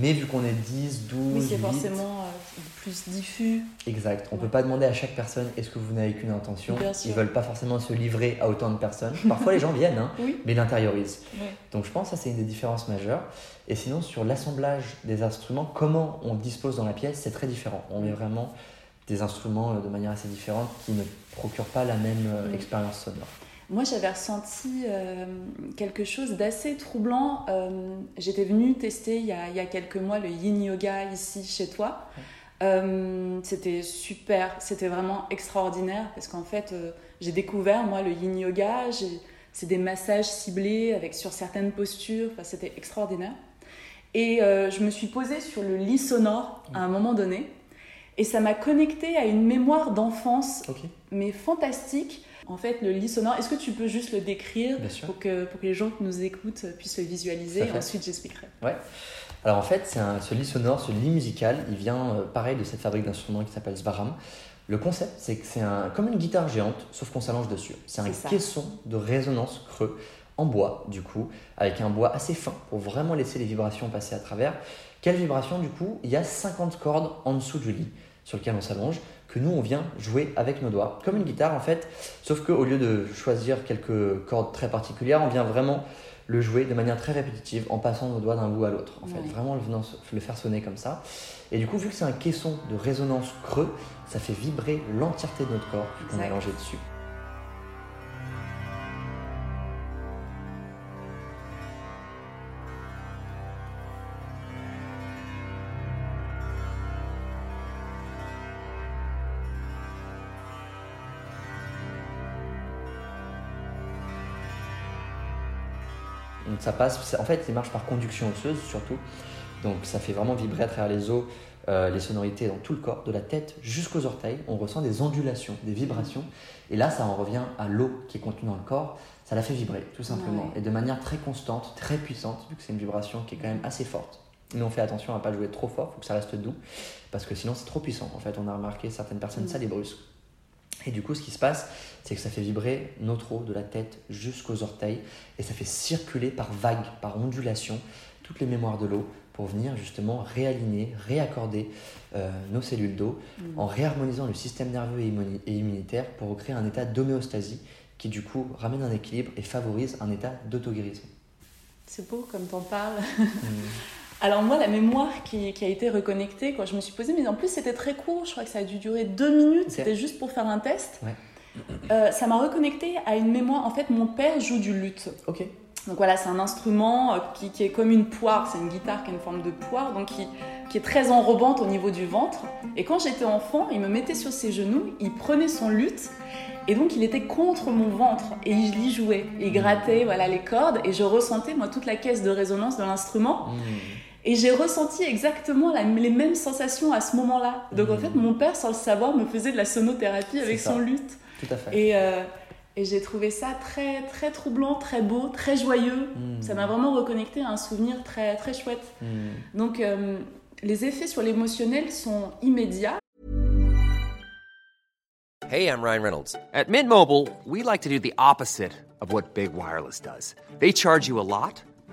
mais vu qu'on est 10, 12, Oui, c'est 8, forcément euh, plus diffus. Exact. On Ouais. peut pas demander à chaque personne est-ce que vous venez avec une intention. Ils veulent pas forcément se livrer à autant de personnes. Parfois les gens viennent, hein, Oui. mais ils l'intériorisent. Ouais. Donc je pense que ça c'est une des différences majeures. Et sinon sur l'assemblage des instruments, comment on dispose dans la pièce, c'est très différent. On met vraiment des instruments euh, de manière assez différente qui ne procurent pas la même euh, expérience sonore. Moi, j'avais ressenti euh, quelque chose d'assez troublant. Euh, J'étais venue tester il y, a, il y a quelques mois le yin yoga ici chez toi. Euh, c'était super, c'était vraiment extraordinaire parce qu'en fait, j'ai découvert moi le yin yoga. C'est des massages ciblés avec sur certaines postures. Enfin, c'était extraordinaire. Et je me suis posée sur le lit sonore à un moment donné. Et ça m'a connectée à une mémoire d'enfance mais fantastique. En fait, le lit sonore, est-ce que tu peux juste le décrire pour que, pour que les gens qui nous écoutent puissent le visualiser et ensuite j'expliquerai. Alors en fait, c'est un- ce lit sonore, ce lit musical, il vient euh, pareil de cette fabrique d'instruments qui s'appelle Svaram. Le concept, c'est que c'est un, comme une guitare géante, sauf qu'on s'allonge dessus. C'est un caisson de résonance creux en bois, du coup, avec un bois assez fin pour vraiment laisser les vibrations passer à travers. Quelle vibration, du coup? Il y a 50 cordes en dessous du lit sur lequel on s'allonge, que nous, on vient jouer avec nos doigts, comme une guitare en fait, sauf qu'au lieu de choisir quelques cordes très particulières, on vient vraiment le jouer de manière très répétitive en passant nos doigts d'un bout à l'autre. En fait, vraiment le, venant- le faire sonner comme ça. Et du coup, vu que c'est un caisson de résonance creux, ça fait vibrer l'entièreté de notre corps qu'on est allongé dessus. Ça passe, en fait, il marche par conduction osseuse surtout. Donc ça fait vraiment vibrer à travers les os euh, les sonorités dans tout le corps, de la tête jusqu'aux orteils. On ressent des ondulations, des vibrations. Et là, ça en revient à l'eau qui est contenue dans le corps. Ça la fait vibrer, tout simplement. Et de manière très constante, très puissante, vu que c'est une vibration qui est quand même assez forte. Mais on fait attention à ne pas jouer trop fort, il faut que ça reste doux, parce que sinon c'est trop puissant. En fait, on a remarqué certaines personnes, ça les brusque. Et du coup, ce qui se passe, c'est que ça fait vibrer notre eau de la tête jusqu'aux orteils, et ça fait circuler par vagues, par ondulation, toutes les mémoires de l'eau pour venir justement réaligner, réaccorder euh, nos cellules d'eau mm. en réharmonisant le système nerveux et immunitaire pour créer un état d'homéostasie qui du coup ramène un équilibre et favorise un état d'auto-guérison. C'est beau comme t'en parles. Mm. Alors moi, la mémoire qui, qui, a été reconnectée, quand je me suis posée, mais en plus c'était très court, je crois que ça a dû durer deux minutes, c'était juste pour faire un test. Euh, ça m'a reconnecté à une mémoire. En fait, mon père joue du luth. Ok. Donc voilà, c'est un instrument euh, qui, est comme une poire, c'est une guitare qui a une forme de poire, donc qui, qui est très enrobante au niveau du ventre. Et quand j'étais enfant, il me mettait sur ses genoux, il prenait son luth, et donc il était contre mon ventre, et il y jouait. Il grattait voilà, les cordes, et je ressentais moi toute la caisse de résonance de l'instrument. Mmh. Et j'ai ressenti exactement les mêmes sensations à ce moment-là. Donc en fait, mon père, sans le savoir, me faisait de la sonothérapie avec son luth. Tout à fait. Et, euh, et j'ai trouvé ça très, très troublant, très beau, très joyeux. Hmm. Ça m'a vraiment reconnecté à un souvenir très, très chouette. Hmm. Donc, euh, les effets sur l'émotionnel sont immédiats. Hey, I'm Ryan Reynolds. At Mint Mobile, we like to do the opposite of what Big Wireless does. They charge you a lot,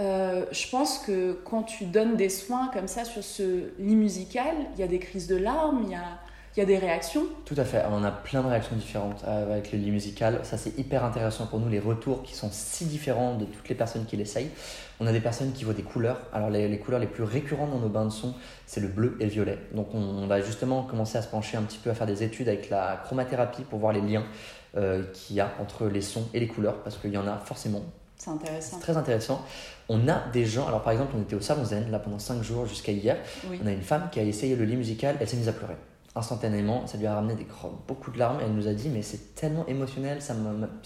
Euh, je pense que quand tu donnes des soins comme ça sur ce lit musical, il y a des crises de larmes, il y a, des réactions. Tout à fait, on a plein de réactions différentes euh, avec le lit musical. Ça, c'est hyper intéressant pour nous, les retours qui sont si différents de toutes les personnes qui l'essayent. On a des personnes qui voient des couleurs. Alors, les, les couleurs les plus récurrentes dans nos bains de son, c'est le bleu et le violet. Donc, on, va justement commencer à se pencher un petit peu, à faire des études avec la chromathérapie pour voir les liens euh, qu'il y a entre les sons et les couleurs, parce qu'il y en a forcément c'est intéressant. très intéressant. On a des gens, alors par exemple, on était au Salon Zen là pendant 5 jours jusqu'à hier. On a une femme qui a essayé le lit musical, elle s'est mise à pleurer. Instantanément, ça lui a ramené des beaucoup de larmes. Elle nous a dit Mais c'est tellement émotionnel, ça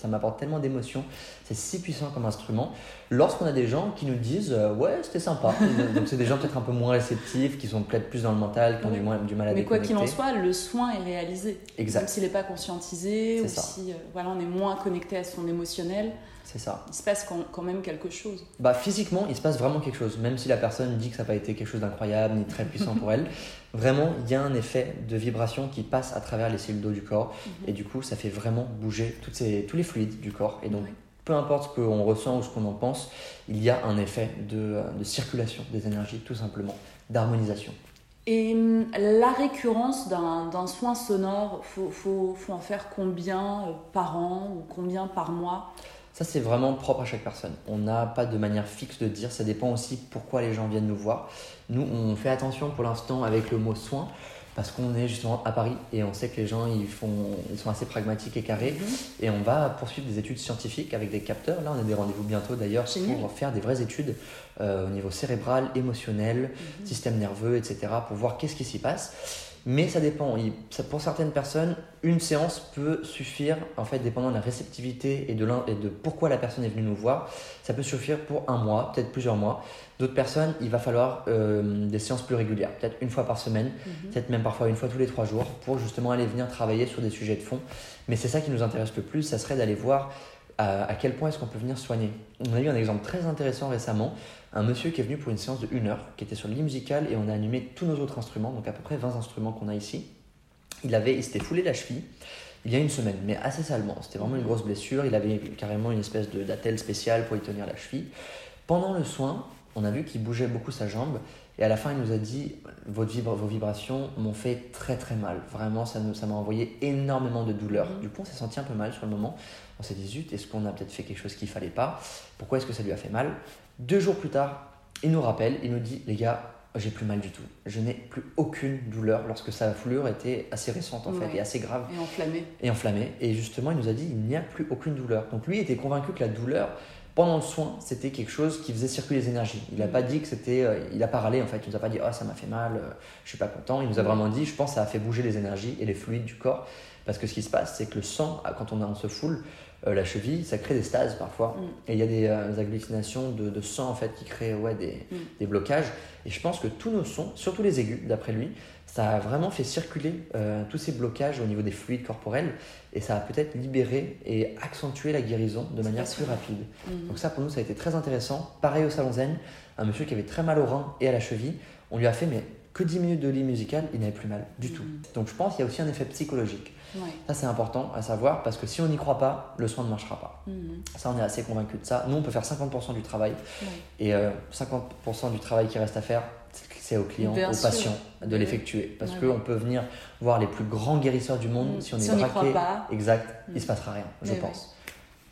m'apporte tellement d'émotions, c'est si puissant comme instrument. Lorsqu'on a des gens qui nous disent euh, Ouais, c'était sympa. Donc, c'est des gens peut-être un peu moins réceptifs, qui sont peut-être plus dans le mental, qui ont du, moins, du mal à Mais quoi qu'il en soit, le soin est réalisé. Exact. Même s'il n'est pas conscientisé, ou si euh, voilà, on est moins connecté à son émotionnel. C'est ça. Il se passe quand, même quelque chose. Bah, physiquement, il se passe vraiment quelque chose. Même si la personne dit que ça n'a pas été quelque chose d'incroyable ni très puissant pour elle, vraiment, il y a un effet de vibration qui passe à travers les cellules d'eau du corps. Mhm. Et du coup, ça fait vraiment bouger toutes ces, tous les fluides du corps. Et donc, peu importe ce qu'on ressent ou ce qu'on en pense, il y a un effet de, de circulation des énergies, tout simplement, d'harmonisation. Et hum, la récurrence d'un soin sonore, il faut, faut, faut, en faire combien euh, par an ou combien par mois? Ça, c'est vraiment propre à chaque personne. On n'a pas de manière fixe de dire. Ça dépend aussi pourquoi les gens viennent nous voir. Nous, on fait attention pour l'instant avec le mot soin parce qu'on est justement à Paris et on sait que les gens ils, font, ils sont assez pragmatiques et carrés. Mhm. Et on va poursuivre des études scientifiques avec des capteurs. Là, on a des rendez-vous bientôt d'ailleurs pour faire des vraies études euh, au niveau cérébral, émotionnel, mhm. système nerveux, etc. pour voir qu'est-ce qui s'y passe. Mais ça dépend. pour certaines personnes, une séance peut suffire, en fait, dépendant de la réceptivité et de, et de pourquoi la personne est venue nous voir, ça peut suffire pour un mois, peut-être plusieurs mois. D'autres personnes, il va falloir euh, des séances plus régulières, peut-être une fois par semaine, mhm. peut-être même parfois une fois tous les trois jours, pour justement aller venir travailler sur des sujets de fond. Mais c'est ça qui nous intéresse le plus, ça serait d'aller voir à, quel point est-ce qu'on peut venir soigner. On a eu un exemple très intéressant récemment, un monsieur qui est venu pour une séance de 1 heure, qui était sur le lit musical et on a animé tous nos autres instruments, donc à peu près 20 instruments qu'on a ici. Il, avait, il s'était foulé la cheville il y a une semaine, mais assez salement. C'était vraiment une grosse blessure. Il avait carrément une espèce d'attelle spéciale pour y tenir la cheville. Pendant le soin, on a vu qu'il bougeait beaucoup sa jambe. Et à la fin, il nous a dit Votre Vos vibrations m'ont fait très très mal. Vraiment, ça m'a ça envoyé énormément de douleur. Du coup, on s'est senti un peu mal sur le moment. On s'est dit Zut, est-ce qu'on a peut-être fait quelque chose qu'il fallait pas? Pourquoi est-ce que ça lui a fait mal? Deux jours plus tard, il nous rappelle il nous dit Les gars, j'ai plus mal du tout. Je n'ai plus aucune douleur lorsque sa foulure était assez récente en fait et assez grave. Et enflammée. Et enflammée. Et justement, il nous a dit il n'y a plus aucune douleur. Donc lui était convaincu que la douleur, pendant le soin, c'était quelque chose qui faisait circuler les énergies. Il n'a pas dit que c'était. Euh, il a pas râlé en fait. Il nous a pas dit oh ça m'a fait mal, euh, je suis pas content. Il nous a vraiment dit je pense que ça a fait bouger les énergies et les fluides du corps. Parce que ce qui se passe, c'est que le sang, quand on, on se foule, euh, la cheville, ça crée des stases parfois. Mm. Et il y a des euh, agglutinations de, sang en fait qui créent ouais, des, mm. des, blocages. Et je pense que tous nos sons, surtout les aigus, d'après lui, ça a vraiment fait circuler euh, tous ces blocages au niveau des fluides corporels et ça a peut-être libéré et accentué la guérison de manière plus rapide. Mm. Donc ça pour nous ça a été très intéressant. Pareil au salon zen, un monsieur qui avait très mal au rein et à la cheville, on lui a fait mais que 10 minutes de lit musical, il n'avait plus mal du tout. Donc je pense qu'il y a aussi un effet psychologique. Ça, c'est important à savoir parce que si on n'y croit pas, le soin ne marchera pas. Mhm. Ça, on est assez convaincu de ça. Nous, on peut faire 50% du travail et 50% euh, du travail qui reste à faire, c'est au client, au patient de l'effectuer. Parce qu'on peut venir voir les plus grands guérisseurs du monde, mhm. si on est braqué, pas. exact, il ne se mhm. passera rien, je pense.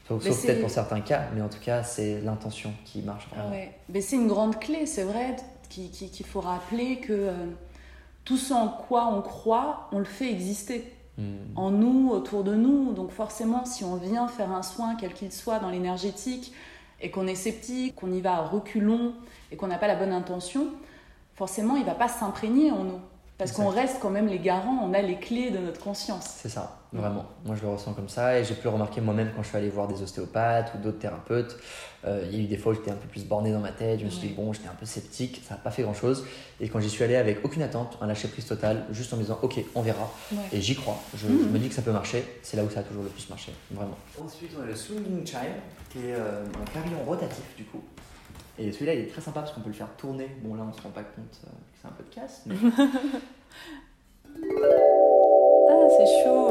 Sauf, peut-être pour certains cas, mais en tout cas, c'est l'intention qui marche vraiment. Mais c'est une grande clé, c'est vrai, qu'il faut rappeler que euh, tout ce en quoi on croit, on le fait exister. Hmm. en nous, autour de nous. Donc forcément, si on vient faire un soin, quel qu'il soit, dans l'énergétique, et qu'on est sceptique, qu'on y va à reculons, et qu'on n'a pas la bonne intention, forcément, il ne va pas s'imprégner en nous. Parce qu'on reste quand même les garants, on a les clés de notre conscience. C'est ça, vraiment. Moi, je le ressens comme ça et j'ai pu le remarquer moi-même quand je suis allé voir des ostéopathes ou d'autres thérapeutes. Euh, il y a eu des fois où j'étais un peu plus borné dans ma tête, je me suis dit, bon, j'étais un peu sceptique, ça n'a pas fait grand-chose. Et quand j'y suis allé avec aucune attente, un lâcher-prise total, juste en me disant, ok, on verra. Et j'y crois, je, mhm. me dis que ça peut marcher, c'est là où ça a toujours le plus marché, vraiment. Ensuite, on a le swinging chime, qui est euh, un carillon rotatif du coup. Et celui-là, il est très sympa parce qu'on peut le faire tourner. Bon, là, on se rend pas compte euh, que c'est un peu de casse. Mais... ah, c'est chaud.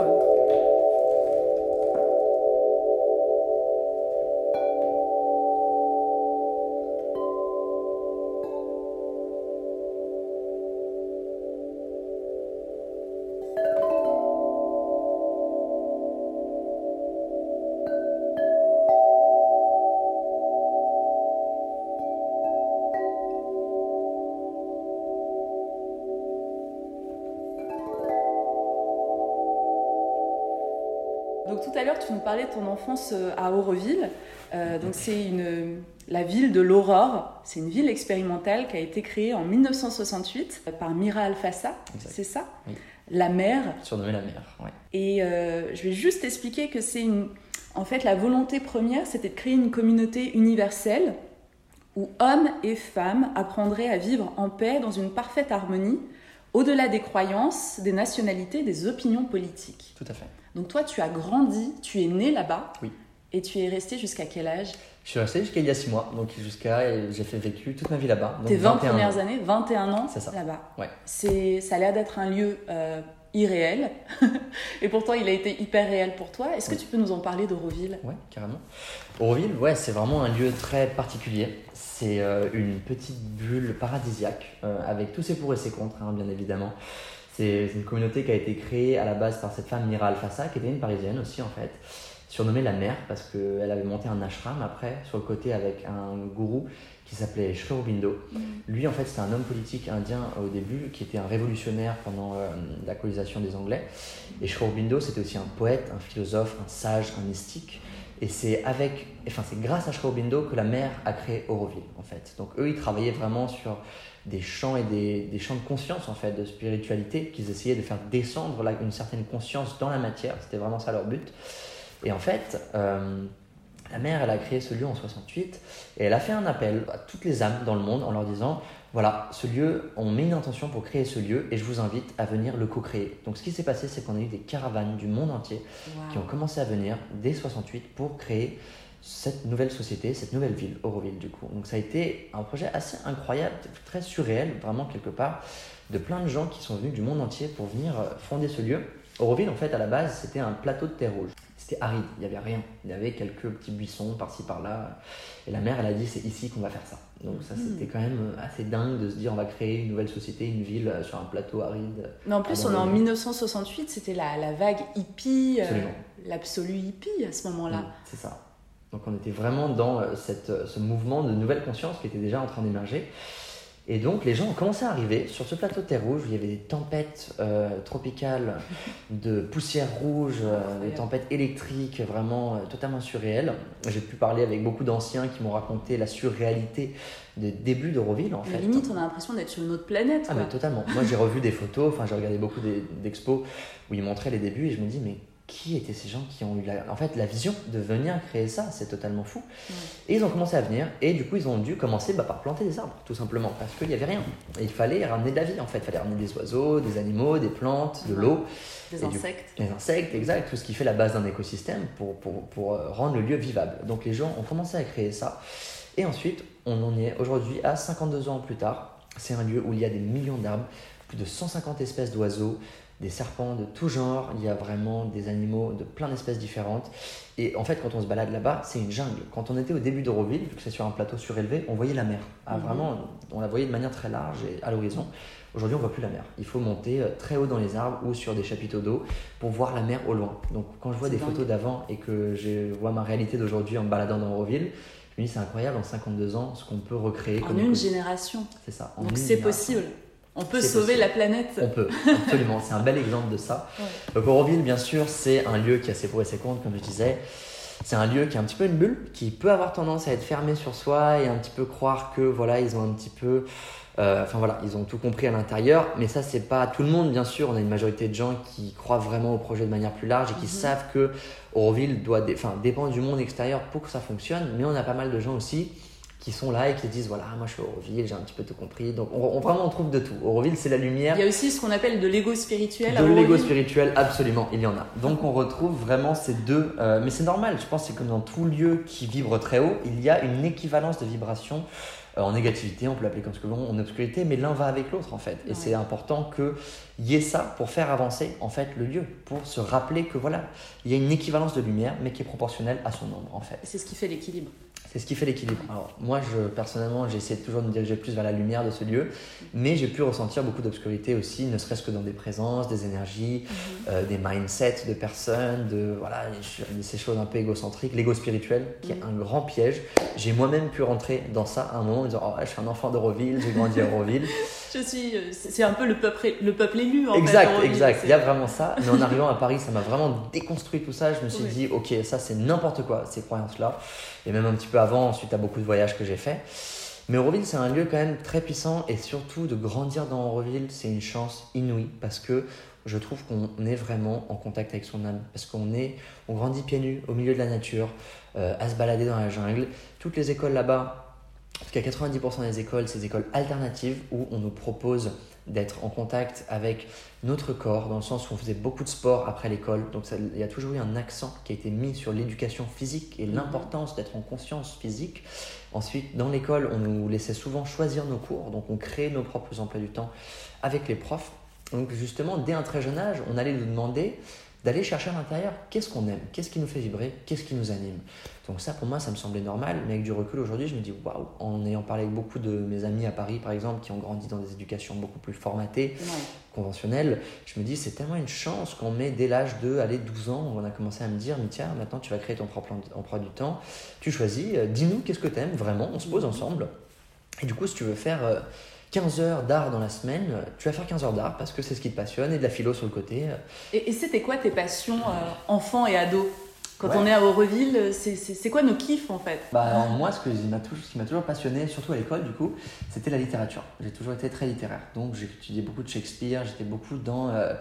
Parlais de ton enfance euh, à Auroville. Euh, donc c'est une, la ville de l'Aurore. C'est une ville expérimentale qui a été créée en 1968 par Mira Alfassa, c'est ça La mer. Surnommée la mer, oui. Et euh, je vais juste expliquer que c'est une... En fait, la volonté première, c'était de créer une communauté universelle où hommes et femmes apprendraient à vivre en paix dans une parfaite harmonie, au-delà des croyances, des nationalités, des opinions politiques. Tout à fait. Donc toi, tu as grandi, tu es né là-bas. Oui. Et tu es resté jusqu'à quel âge? Je suis resté jusqu'à il y a 6 mois, donc jusqu'à j'ai fait vécu toute ma vie là-bas. Tes 20 premières années, 21 ans là-bas. Ouais. C'est, ça a l'air d'être un lieu euh, irréel, et pourtant il a été hyper réel pour toi. Est-ce que tu peux nous en parler d'Auroville? Ouais, carrément. Auroville, ouais, c'est vraiment un lieu très particulier. C'est euh, une petite bulle paradisiaque, euh, avec tous ses pour et ses contre, hein, bien évidemment. C'est une communauté qui a été créée à la base par cette femme Mira Alfassa, qui était une parisienne aussi en fait, surnommée la mère parce qu'elle avait monté un ashram après sur le côté avec un gourou qui s'appelait Sri Aurobindo. Mm. Lui en fait c'était un homme politique indien au début qui était un révolutionnaire pendant euh, la colonisation des Anglais. Et Sri Aurobindo c'était aussi un poète, un philosophe, un sage, un mystique. Et c'est avec, enfin c'est grâce à Sri Aurobindo que la mère a créé Auroville en fait. Donc eux ils travaillaient vraiment sur des champs et des, des, champs de conscience en fait, de spiritualité, qu'ils essayaient de faire descendre une certaine conscience dans la matière. C'était vraiment ça leur but. Et en fait, euh, La mère, elle a créé ce lieu en 68 et elle a fait un appel à toutes les âmes dans le monde en leur disant voilà, ce lieu, on met une intention pour créer ce lieu et je vous invite à venir le co-créer. Donc ce qui s'est passé, c'est qu'on a eu des caravanes du monde entier qui ont commencé à venir dès 68 pour créer cette nouvelle société, cette nouvelle ville, Auroville du coup. Donc ça a été un projet assez incroyable, très surréel, vraiment quelque part, de plein de gens qui sont venus du monde entier pour venir euh, fonder ce lieu. Auroville, en fait, à la base, c'était un plateau de terre rouge. C'était aride, il n'y avait rien. Il y avait quelques petits buissons par-ci par-là. Et la mère, elle a dit, c'est ici qu'on va faire ça. Donc ça, Hmm. c'était quand même assez dingue de se dire, on va créer une nouvelle société, une ville euh, sur un plateau aride. Mais en plus, on est en oui. 1968, c'était la, la vague hippie, euh, l'absolu hippie à ce moment-là. Mm, C'est ça. Donc on était vraiment dans euh, cette, ce mouvement de nouvelle conscience qui était déjà en train d'émerger. Et donc les gens ont commencé à arriver sur ce plateau de terre rouge où il y avait des tempêtes euh, tropicales de poussière rouge, euh, des tempêtes électriques vraiment euh, totalement surréelles. J'ai pu parler avec beaucoup d'anciens qui m'ont raconté la surréalité des débuts d'Euroville en fait. limite, on a l'impression d'être sur une autre planète. Ah mais totalement. Moi j'ai revu des photos, enfin j'ai regardé beaucoup d'expos où ils montraient les débuts et je me dis mais qui étaient ces gens qui ont eu la, en fait la vision de venir créer ça? C'est totalement fou. Et ils ont commencé à venir et du coup ils ont dû commencer bah, par planter des arbres tout simplement parce qu'il n'y avait rien. Et il fallait ramener de la vie en fait. Il fallait ramener des oiseaux, des animaux, des plantes, de l'eau. Des Et du- insectes. Les insectes, exact, tout ce qui fait la base d'un écosystème pour, pour, pour euh, rendre le lieu vivable. Donc les gens ont commencé à créer ça. Et ensuite, on en est aujourd'hui à 52 ans plus tard. C'est un lieu où il y a des millions d'arbres, plus de 150 espèces d'oiseaux, des serpents de tout genre. Il y a vraiment des animaux de plein d'espèces différentes. Et en fait, quand on se balade là-bas, c'est une jungle. Quand on était au début d'Euroville, vu que c'est sur un plateau surélevé, on voyait la mer. Ah, Mhm. Vraiment, on la voyait de manière très large et à l'horizon. Aujourd'hui, on voit plus la mer. Il faut monter euh, très haut dans les arbres ou sur des chapiteaux d'eau pour voir la mer au loin. Donc, quand je vois des dingue. photos d'avant et que je vois ma réalité d'aujourd'hui en me baladant dans Euroville, je me dis c'est incroyable en 52 ans ce qu'on peut recréer. En une génération. C'est ça. en Donc c'est possible. On peut sauver possible. la planète. On peut, absolument. C'est un bel exemple de ça. Ouais. Donc Auroville, bien sûr, c'est un lieu qui a ses pour et ses contre, comme je disais. C'est un lieu qui est un petit peu une bulle, qui peut avoir tendance à être fermé sur soi et un petit peu croire que voilà, ils ont un petit peu, euh, enfin voilà, ils ont tout compris à l'intérieur. Mais ça, c'est pas tout le monde, bien sûr. On a une majorité de gens qui croient vraiment au projet de manière plus large et qui Mhm. savent que Auroville doit, enfin, dépend du monde extérieur pour que ça fonctionne. Mais on a pas mal de gens aussi qui sont là et qui se disent voilà, moi je suis Auroville, j'ai un petit peu tout compris. Donc on, on- vraiment on trouve de tout. Auroville, c'est la lumière. Il y a aussi ce qu'on appelle de l'ego spirituel. De l'ego spirituel, absolument, il y en a. Donc on retrouve vraiment ces deux. euh, mais c'est normal, je pense que c'est comme dans tout lieu qui vibre très haut, il y a une équivalence de vibration euh, en négativité, on peut l'appeler comme ce que l'on, en obscurité, mais l'un va avec l'autre en fait. Et Ouais. c'est important qu'il y ait ça pour faire avancer en fait le lieu, pour se rappeler que voilà, il y a une équivalence de lumière, mais qui est proportionnelle à son nombre en fait. C'est ce qui fait l'équilibre. C'est ce qui fait l'équilibre. Alors, moi, je, personnellement, j'ai essayé toujours de me diriger plus vers la lumière de ce lieu, mais j'ai pu ressentir beaucoup d'obscurité aussi, ne serait-ce que dans des présences, des énergies, euh, des mindsets de personnes, de voilà, ces choses un peu égocentriques, l'ego spirituel, qui est un grand piège. J'ai moi-même pu rentrer dans ça à un moment en disant, oh, je suis un enfant d'Euroville, j'ai grandi à Euroville. Je suis, euh, c'est un peu le peuple, le peuple élu en fait. Exact, exact. Il y a vraiment ça. Mais en arrivant à Paris, ça m'a vraiment déconstruit tout ça. Je me suis Oui. dit, ok, ça c'est n'importe quoi, ces croyances-là. Et même un petit peu avant, ensuite à beaucoup de voyages que j'ai faits. Mais Auroville, c'est un lieu quand même très puissant et surtout de grandir dans Auroville, c'est une chance inouïe parce que je trouve qu'on est vraiment en contact avec son âme. Parce qu'on est, on grandit pieds nus au milieu de la nature, euh, à se balader dans la jungle. Toutes les écoles là-bas, a 90% des écoles, c'est des écoles alternatives où on nous propose d'être en contact avec notre corps, dans le sens où on faisait beaucoup de sport après l'école. Donc ça- il y a toujours eu un accent qui a été mis sur l'éducation physique et l'importance d'être en conscience physique. Ensuite, dans l'école, on nous laissait souvent choisir nos cours, donc on créait nos propres emplois du temps avec les profs. Donc justement, dès un très jeune âge, on allait nous demander d'aller chercher à l'intérieur qu'est-ce qu'on aime, qu'est-ce qui nous fait vibrer, qu'est-ce qui nous anime? Donc ça, pour moi, ça me semblait normal, mais avec du recul aujourd'hui, je me dis, waouh, en ayant parlé avec beaucoup de mes amis à Paris, par exemple, qui ont grandi dans des éducations beaucoup plus formatées, Ouais. conventionnelles, je me dis, c'est tellement une chance qu'on met dès l'âge de, allez, 12 ans, où on a commencé à me dire, mais tiens, maintenant tu vas créer ton propre emploi du temps, tu choisis, euh, dis-nous qu'est-ce que tu aimes vraiment, on se pose ensemble. Et du coup, si tu veux faire euh, 15 heures d'art dans la semaine, tu vas faire 15 heures d'art parce que c'est ce qui te passionne et de la philo sur le côté. Et, et c'était quoi tes passions euh, enfants et ados Quand Ouais. on est à Auroville, c'est- quoi nos kiffs en fait? Bah, alors, moi, ce, que ce qui m'a toujours passionné, surtout à l'école, du coup, c'était la littérature. J'ai toujours été très littéraire. Donc, j'ai étudié beaucoup de Shakespeare, j'étais beaucoup dans euh,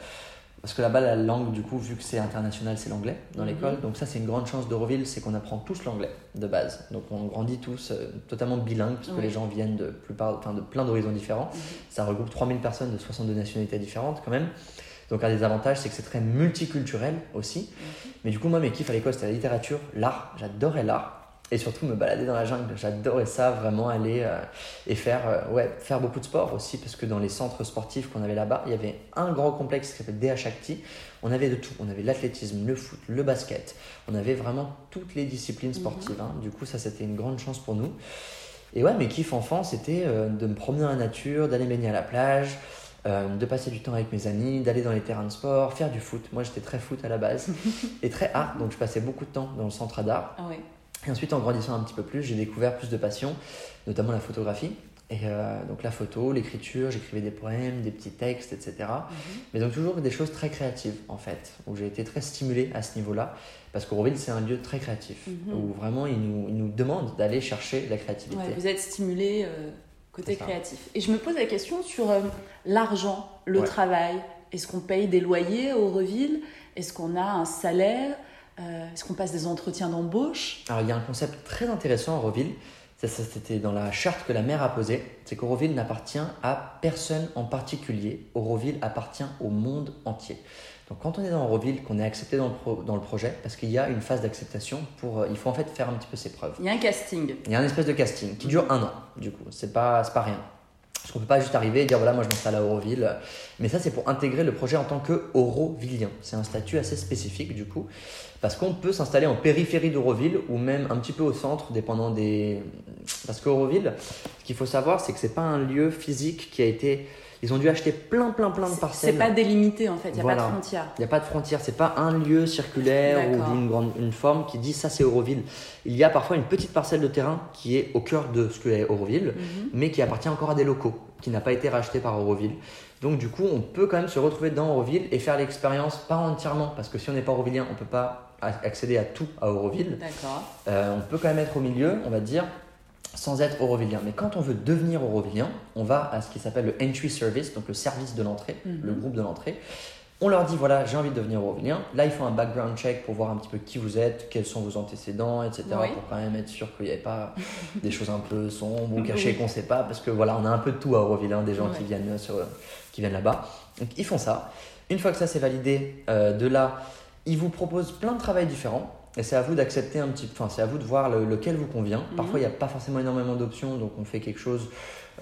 Parce que là-bas, la langue, du coup, vu que c'est international, c'est l'anglais dans Mhm. l'école. Donc ça, c'est une grande chance d'Euroville, c'est qu'on apprend tous l'anglais de base. Donc on grandit tous euh, totalement bilingues, parce que Oui. les gens viennent de, plupart, de plein d'horizons différents. Mhm. Ça regroupe 3000 personnes de 62 nationalités différentes quand même. Donc un des avantages, c'est que c'est très multiculturel aussi. Mhm. Mais du coup, moi, mes kiffs à l'école, c'était la littérature, l'art. J'adorais l'art. Et surtout me balader dans la jungle. J'adorais ça, vraiment aller euh, et faire, euh, ouais, faire beaucoup de sport aussi, parce que dans les centres sportifs qu'on avait là-bas, il y avait un grand complexe qui s'appelle DH Acti. On avait de tout. On avait l'athlétisme, le foot, le basket. On avait vraiment toutes les disciplines sportives. hein. Du coup, ça, c'était une grande chance pour nous. Et ouais, mes kiffs enfants, c'était euh, de me promener dans la nature, d'aller baigner à la plage, euh, de passer du temps avec mes amis, d'aller dans les terrains de sport, faire du foot. Moi, j'étais très foot à la base et très art, donc je passais beaucoup de temps dans le centre d'art. Ah ouais. Et ensuite, en grandissant un petit peu plus, j'ai découvert plus de passion, notamment la photographie. Et euh, donc la photo, l'écriture, j'écrivais des poèmes, des petits textes, etc. Mais donc toujours des choses très créatives en fait, où j'ai été très stimulé à ce niveau-là, parce qu'Auroville c'est un lieu très créatif, Mhm. où vraiment il nous, il nous demande d'aller chercher la créativité. Ouais, vous êtes stimulé euh, côté créatif. Et je me pose la question sur euh, l'argent, le Ouais. travail. Est-ce qu'on paye des loyers au Reville Est-ce qu'on a un salaire? Euh, Est-ce qu'on passe des entretiens d'embauche? Alors il y a un concept très intéressant à Auroville, c'était dans la charte que la maire a posée, c'est qu'Auroville n'appartient à personne en particulier, Auroville appartient au monde entier. Donc quand on est dans Auroville, qu'on est accepté dans le, pro- dans le projet, parce qu'il y a une phase d'acceptation, pour, euh, il faut en fait faire un petit peu ses preuves. Il y a un casting. Il y a un espèce de casting qui dure un an, du coup. C'est pas, pas rien. Parce qu'on peut pas juste arriver et dire voilà, moi je m'installe à Auroville. Mais ça, c'est pour intégrer le projet en tant que Aurovillien. C'est un statut assez spécifique, du coup. Parce qu'on peut s'installer en périphérie d'Auroville ou même un petit peu au centre, dépendant des. Parce qu'Auroville, ce qu'il faut savoir, c'est que c'est pas un lieu physique qui a été. Ils ont dû acheter plein, plein, plein de C'est parcelles. pas délimité en fait, il n'y a Voilà. pas de frontières. Il n'y a pas de frontière, c'est pas un lieu circulaire ou d'une grande une forme qui dit ça c'est Auroville. Il y a parfois une petite parcelle de terrain qui est au cœur de ce que est Auroville, Mhm. mais qui appartient encore à des locaux, qui n'a pas été racheté par Auroville. Donc du coup, on peut quand même se retrouver dans Auroville et faire l'expérience pas entièrement, parce que si on n'est pas Aurovillien, on peut pas accéder à tout à Auroville. Euh, on peut quand même être au milieu, on va dire, sans être Aurovillien. Mais quand on veut devenir Aurovillien, on va à ce qui s'appelle le entry service, donc le service de l'entrée, Mhm. le groupe de l'entrée. On leur dit voilà, j'ai envie de devenir Aurovillien. Là, ils font un background check pour voir un petit peu qui vous êtes, quels sont vos antécédents, etc. Oui. Pour quand même être sûr qu'il n'y ait pas des choses un peu sombres ou cachées qu'on ne sait pas. Parce que voilà, on a un peu de tout à Auroville, hein, des gens qui viennent, sur, qui viennent là-bas. Donc ils font ça. Une fois que ça c'est validé, euh, de là, ils vous proposent plein de travail différents. Et c'est à vous d'accepter un petit enfin c'est à vous de voir le- lequel vous convient. Mhm. Parfois il n'y a pas forcément énormément d'options, donc on fait quelque chose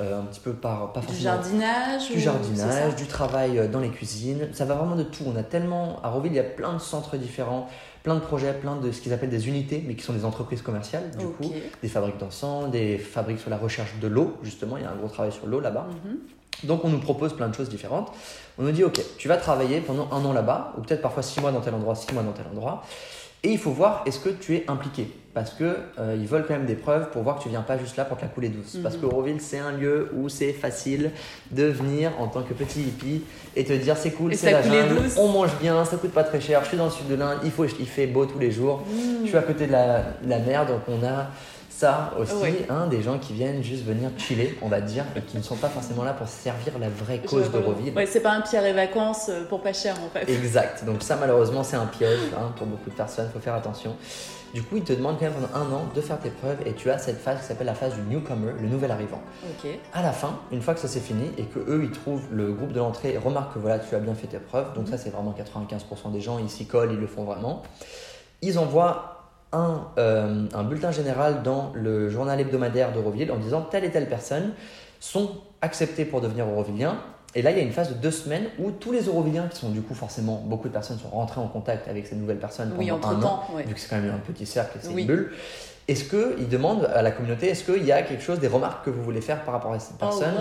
euh, un petit peu par pas Du jardinage du jardinage, du travail euh, dans les cuisines. Ça va vraiment de tout. On a tellement à Roville, il y a plein de centres différents, plein de projets, plein de ce qu'ils appellent des unités, mais qui sont des entreprises commerciales du coup, des fabriques d'encens, des fabriques sur la recherche de l'eau justement. Il y a un gros travail sur l'eau là-bas. Mhm. Donc on nous propose plein de choses différentes. On nous dit ok, tu vas travailler pendant un an là-bas, ou peut-être parfois six mois dans tel endroit, six mois dans tel endroit. Et il faut voir est-ce que tu es impliqué? Parce que euh, ils veulent quand même des preuves pour voir que tu viens pas juste là pour te la couler douce. Mhm. Parce que Auroville, c'est un lieu où c'est facile de venir en tant que petit hippie et te dire c'est cool, c'est la jungle, douce. on mange bien, ça coûte pas très cher, je suis dans le sud de l'Inde, il, faut, il fait beau tous les jours, Mmh. je suis à côté de la, de la mer, donc on a ça aussi, hein, des gens qui viennent juste venir chiller, on va dire, et qui ne sont pas forcément là pour servir la vraie cause d'Auroville. Ouais, c'est pas un pierre et vacances euh, pour pas cher en fait. Exact. Donc ça, malheureusement, c'est un piège hein, pour beaucoup de personnes. Il faut faire attention. Du coup, ils te demandent quand même pendant un an de faire tes preuves et tu as cette phase qui s'appelle la phase du newcomer, le nouvel arrivant. Ok. À la fin, une fois que ça c'est fini et que eux ils trouvent le groupe de l'entrée et remarquent que voilà, tu as bien fait tes preuves, donc ça c'est vraiment 95% des gens, ils s'y collent, ils le font vraiment. Ils envoient un, euh, un bulletin général dans le journal hebdomadaire d'Euroville en disant telle et telle personne sont acceptés pour devenir Euroviliens. Et là, il y a une phase de deux semaines où tous les Euroviliens, qui sont du coup forcément, beaucoup de personnes sont rentrées en contact avec ces nouvelles personnes pendant Oui, un an, entre-temps, ouais. vu que c'est quand même un petit cercle, c'est Oui. une bulle. Est-ce qu'ils demandent à la communauté, est-ce qu'il y a quelque chose, des remarques que vous voulez faire par rapport à cette personne Oh,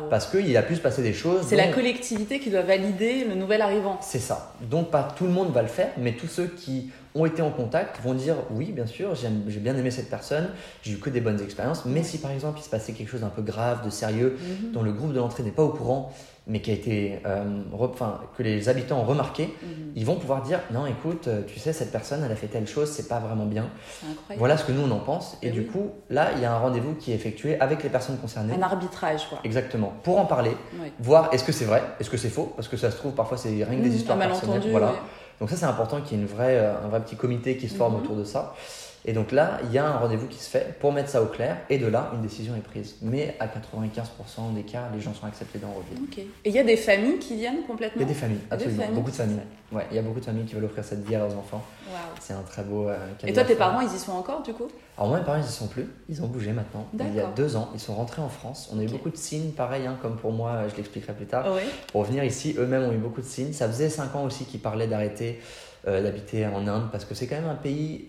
waouh. Parce qu'il a pu se passer des choses. C'est la collectivité qui doit valider le nouvel arrivant. C'est ça. Donc pas tout le monde va le faire, mais tous ceux qui ont été en contact vont dire oui, bien sûr, j'ai bien aimé cette personne, j'ai eu que des bonnes expériences. Mais si par exemple il se passait quelque chose d'un peu grave, de sérieux, Mhm. dont le groupe de l'entrée n'est pas au courant, mais qui a été, euh, enfin, que les habitants ont remarqué, Mhm. ils vont pouvoir dire non, écoute, euh, tu sais, cette personne, elle a fait telle chose, c'est pas vraiment bien. Voilà ce que nous on en pense. Et Eh du oui. coup, là, il y a un rendez-vous qui est effectué avec les personnes concernées. Un arbitrage, quoi. Exactement. Pour en parler, voir est-ce que c'est vrai, est-ce que c'est faux, parce que ça se trouve parfois c'est rien que des Mhm, histoires personnelles. Voilà. Donc ça c'est important qu'il y ait une vraie, euh, un vrai petit comité qui se forme Mhm. autour de ça. Et donc là, il y a un rendez-vous qui se fait pour mettre ça au clair, et de là, une décision est prise. Mais à 95% des cas, les gens sont acceptés dans Reville. Ok. Et il y a des familles qui viennent complètement? Il y a des familles, des absolument. familles beaucoup de familles. Ouais, il y a beaucoup de familles qui veulent offrir cette vie à leurs enfants. Waouh. C'est un très beau euh, cadeau. Et toi, tes parents, ils y sont encore du coup? Alors moi, mes parents, ils y sont plus. Ils ont bougé maintenant. Il y a deux ans, ils sont rentrés en France. On a eu beaucoup de signes, pareil, hein, comme pour moi, euh, je l'expliquerai plus tard. Oui. Pour revenir ici, eux-mêmes ont eu beaucoup de signes. Ça faisait 5 ans aussi qu'ils parlaient d'arrêter euh, d'habiter en Inde parce que c'est quand même un pays,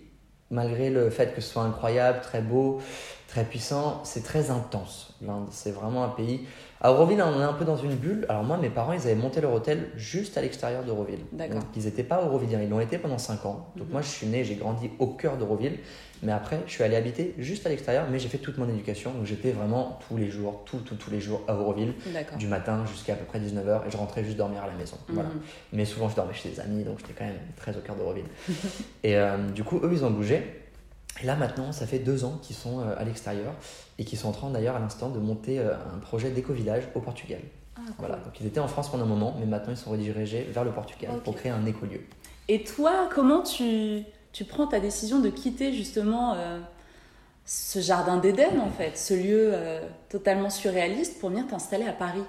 malgré le fait que ce soit incroyable, très beau, très puissant, c'est très intense. L'Inde, c'est vraiment un pays. À Auroville, on est un peu dans une bulle. Alors moi, mes parents, ils avaient monté leur hôtel juste à l'extérieur d'Auroville. D'accord. Donc ils n'étaient pas Aurovilliens, ils l'ont été pendant 5 ans. Donc Mhm. moi, je suis né, j'ai grandi au cœur d'Auroville. Mais après, je suis allé habiter juste à l'extérieur, mais j'ai fait toute mon éducation. Donc j'étais vraiment tous les jours, tout, tout, tous les jours à Auroville D'accord. du matin jusqu'à à peu près 19h et je rentrais juste dormir à la maison. Voilà. Mhm. Mais souvent je dormais chez des amis donc j'étais quand même très au cœur de Roville. et euh, du coup eux ils ont bougé. Et là maintenant ça fait deux ans qu'ils sont euh, à l'extérieur et qu'ils sont en train d'ailleurs à l'instant de monter euh, un projet d'éco-village au Portugal. Ah, cool. Voilà, donc ils étaient en France pendant un moment mais maintenant ils sont redirigés vers le Portugal pour créer un écolieu. Et toi, comment tu, tu prends ta décision de quitter justement euh, ce jardin d'Éden en fait, ce lieu euh, totalement surréaliste pour venir t'installer à Paris?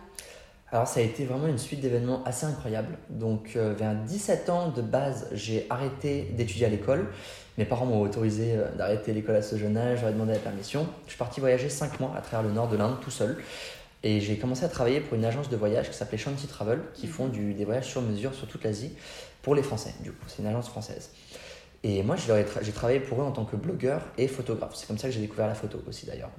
Alors ça a été vraiment une suite d'événements assez incroyables. Donc euh, vers 17 ans de base, j'ai arrêté d'étudier à l'école. Mes parents m'ont autorisé euh, d'arrêter l'école à ce jeune âge, j'aurais demandé la permission. Je suis parti voyager 5 mois à travers le nord de l'Inde tout seul. Et j'ai commencé à travailler pour une agence de voyage qui s'appelait Shanti Travel, qui font du, des voyages sur mesure sur toute l'Asie pour les Français, du coup. C'est une agence française. Et moi, tra- j'ai travaillé pour eux en tant que blogueur et photographe. C'est comme ça que j'ai découvert la photo aussi d'ailleurs.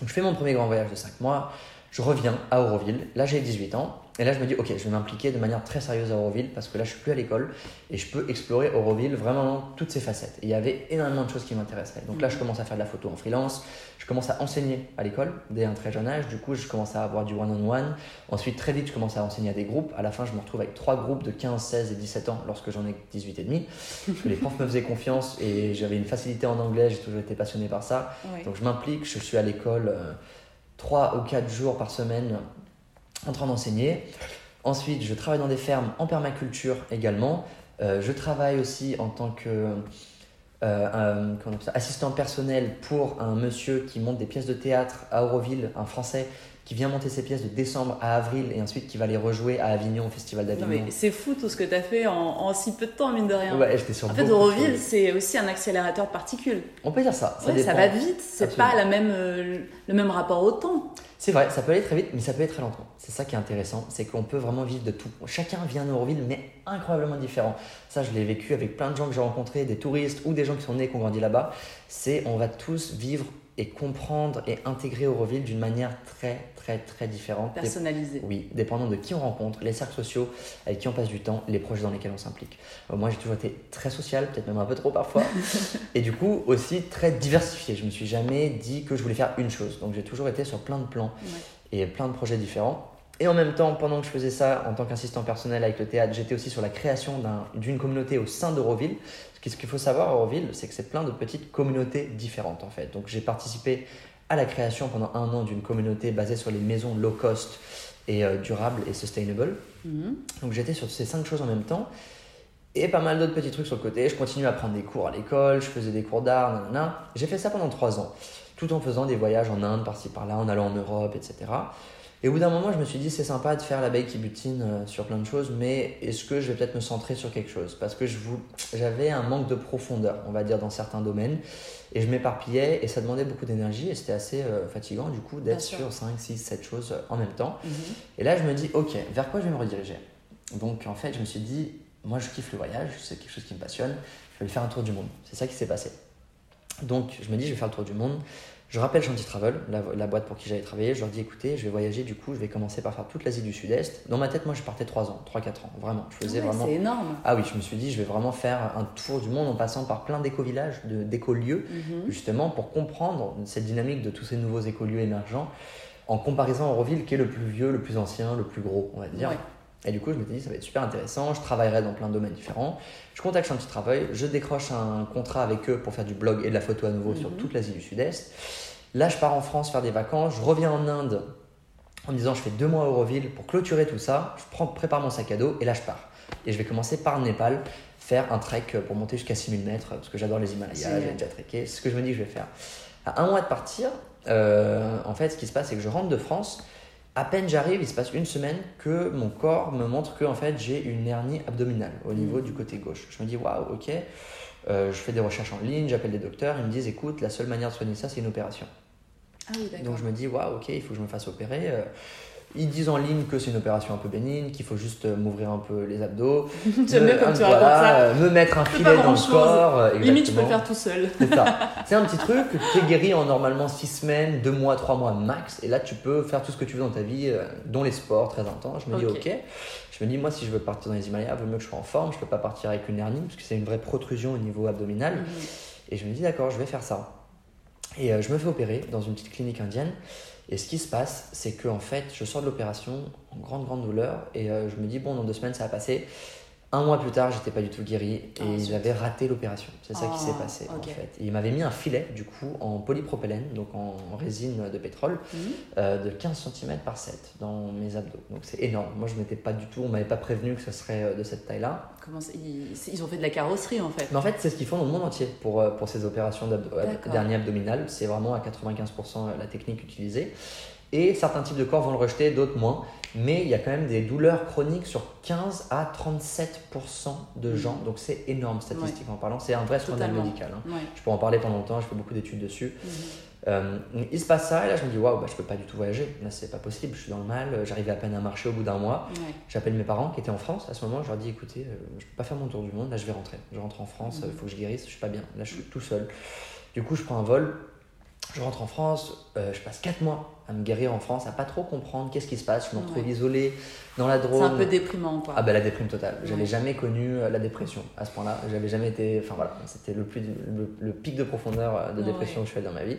Donc je fais mon premier grand voyage de 5 mois, je reviens à Auroville, là j'ai 18 ans, et là je me dis ok, je vais m'impliquer de manière très sérieuse à Auroville parce que là je suis plus à l'école et je peux explorer Auroville vraiment dans toutes ses facettes. Et il y avait énormément de choses qui m'intéressaient. Donc là je commence à faire de la photo en freelance, je commence à enseigner à l'école dès un très jeune âge, du coup je commence à avoir du one-on-one, ensuite très vite je commence à enseigner à des groupes, à la fin je me retrouve avec trois groupes de 15, 16 et 17 ans lorsque j'en ai 18 et demi, parce que les profs me faisaient confiance et j'avais une facilité en anglais, j'ai toujours été passionné par ça. Ouais. Donc je m'implique, je suis à l'école euh, 3 ou 4 jours par semaine en train d'enseigner. Ensuite, je travaille dans des fermes en permaculture également. Euh, je travaille aussi en tant que euh, ça, assistant personnel pour un monsieur qui monte des pièces de théâtre à Auroville, un Français qui vient monter ses pièces de décembre à avril et ensuite qui va les rejouer à Avignon, au Festival Non, d'Avignon. c'est fou tout ce que tu as fait en, en si peu de temps, mine de rien. Ouais, j'étais sur en fait, choses. c'est aussi un accélérateur de particules. On peut dire ça. Ça, Ouais, ça va vite, c'est pas la même, euh, le même rapport au temps. C'est vrai, ça peut aller très vite, mais ça peut aller très lentement. C'est ça qui est intéressant, c'est qu'on peut vraiment vivre de tout. Chacun vient à mais incroyablement différent. Ça, je l'ai vécu avec plein de gens que j'ai rencontrés, des touristes ou des gens qui sont nés et qui ont grandi là-bas. C'est on va tous vivre et comprendre et intégrer Auroville d'une manière très, très, très différente. Dép- Personnalisé. oui, dépendant de qui on rencontre, les cercles sociaux avec qui on passe du temps, les projets dans lesquels on s'implique. Euh, moi, j'ai toujours été très social, peut-être même un peu trop parfois, et du coup aussi très diversifié. Je me suis jamais dit que je voulais faire une chose, donc j'ai toujours été sur plein de plans et plein de projets différents. Et en même temps, pendant que je faisais ça en tant qu'assistant personnel avec le théâtre, j'étais aussi sur la création d'un- d'une communauté au sein d'Euroville. Ce qu'il faut savoir à Euroville, c'est que c'est plein de petites communautés différentes en fait. Donc j'ai participé à la création pendant un an d'une communauté basée sur les maisons low cost et euh, durables et sustainable. Mhm. Donc j'étais sur ces cinq choses en même temps et pas mal d'autres petits trucs sur le côté. Je continuais à prendre des cours à l'école, je faisais des cours d'art, nanana. J'ai fait ça pendant trois ans, tout en faisant des voyages en Inde, par-ci par-là, en allant en Europe, etc. Et au bout d'un moment, je me suis dit, c'est sympa de faire l'abeille qui butine euh, sur plein de choses, mais est-ce que je vais peut-être me centrer sur quelque chose? Parce que j'avais un manque de profondeur, on va dire, dans certains domaines, et je m'éparpillais, et ça demandait beaucoup d'énergie, et c'était assez euh, fatigant, du coup, d'être sur 5, 6, 7 choses euh, en même temps. Mhm. Et là, je me dis, ok, vers quoi je vais me rediriger? Donc, en fait, je me suis dit, moi, je kiffe le voyage, c'est quelque chose qui me passionne, je vais faire un tour du monde. C'est ça qui s'est passé. Donc je me dis, je vais faire le tour du monde. Je rappelle Chanty Travel, la, la boîte pour qui j'avais travaillé. Je leur dis, écoutez, je vais voyager, du coup, je vais commencer par faire toute l'Asie du Sud-Est. Dans ma tête, moi, je partais 3 ans, 3-4 ans, vraiment. Je faisais Ouais, vraiment. C'est énorme. Ah oui, je me suis dit, je vais vraiment faire un tour du monde en passant par plein d'éco-villages, d'écolieux, Mhm. justement pour comprendre cette dynamique de tous ces nouveaux écolieux émergents, en comparaison à Auroville, qui est le plus vieux, le plus ancien, le plus gros, on va dire. Ouais. Et du coup, je m'étais dit, ça va être super intéressant, je travaillerai dans plein de domaines différents. Je contacte Chanty Travail, je décroche un contrat avec eux pour faire du blog et de la photo à nouveau sur toute l'Asie du Sud-Est. Là, je pars en France faire des vacances, je reviens en Inde en me disant, je fais deux mois à Auroville pour clôturer tout ça, je prends, prépare mon sac à dos et là, je pars. Et je vais commencer par le Népal, faire un trek pour monter jusqu'à 6000 mètres, parce que j'adore les Himalayas, j'ai déjà treké, c'est ce que je me dis que je vais faire. À un mois de partir, euh, en fait, ce qui se passe, c'est que je rentre de France. À peine j'arrive, il se passe une semaine que mon corps me montre que en fait, j'ai une hernie abdominale au niveau du côté gauche. Je me dis, waouh, ok. Euh, je fais des recherches en ligne, j'appelle des docteurs, ils me disent, écoute, la seule manière de soigner ça, c'est une opération. Ah oui. Donc je me dis, waouh, ok, il faut que je me fasse opérer. Ils disent en ligne que c'est une opération un peu bénigne, qu'il faut juste euh, m'ouvrir un peu les abdos. J'aime bien Me- comme tu voilà, racontes ça. Me mettre un filet dans le corps. euh, Limite, tu peux le exactement. faire tout seul. C'est ça. C'est un petit truc, tu es guéri en normalement 6 semaines, 2 mois, 3 mois max. Et là, tu peux faire tout ce que tu veux dans ta vie, euh, dont les sports très intenses. Je me dis, Ok. Je me dis, moi, si je veux partir dans les Himalayas, il vaut mieux que je sois en forme. Je peux pas partir avec une hernie, parce que c'est une vraie protrusion au niveau abdominal. Mhm. Et je me dis, d'accord, je vais faire ça. Et euh, je me fais opérer dans une petite clinique indienne. Et ce qui se passe, c'est que en fait, je sors de l'opération en grande, grande douleur. Et euh, je me dis, bon, dans deux semaines, ça va passer. Un mois plus tard, j'étais pas du tout guéri et Ah, ils avaient raté l'opération. C'est ça qui s'est passé ok. en fait. Et ils m'avaient mis un filet du coup en polypropylène, donc en résine de pétrole, Mhm. euh, de 15 cm par 7 dans mes abdos. Donc c'est énorme. Moi je m'étais pas du tout, on m'avait pas prévenu que ce serait euh, de cette taille-là. Comment ils, ils ont fait de la carrosserie en fait. Mais en fait, c'est ce qu'ils font dans le monde entier pour, euh, pour ces opérations d'abdo- D'accord. d'hernie abdominale. C'est vraiment à 95% la technique utilisée. Et certains types de corps vont le rejeter, d'autres moins. Mais il y a quand même des douleurs chroniques sur 15 à 37% de gens. Donc c'est énorme statistiquement parlant. C'est un vrai scandale médical. hein. Ouais. Je peux en parler pendant longtemps, je fais beaucoup d'études dessus. Mhm. Euh, il se passe ça, et là je me dis, waouh, bah, je peux pas du tout voyager. Là c'est pas possible, je suis dans le mal. J'arrivais à peine à marcher au bout d'un mois. Ouais. J'appelle mes parents qui étaient en France. À ce moment, je leur dis écoutez, euh, je peux pas faire mon tour du monde. Là, je vais rentrer. Je rentre en France. Il faut que je guérisse. Je suis pas bien. Là, je suis tout seul. Du coup, je prends un vol. Je rentre en France. euh, je passe 4 mois à me guérir en France, à pas trop comprendre qu'est-ce qui se passe. Je me retrouve Ouais. isolé dans la C'est drone. un peu déprimant quoi. Ah bah la déprime totale. J'avais Ouais. jamais connu euh, la dépression à ce point-là. J'avais jamais été. Enfin voilà, c'était le, plus, le, le pic de profondeur euh, de Ouais. dépression que je fais dans ma vie.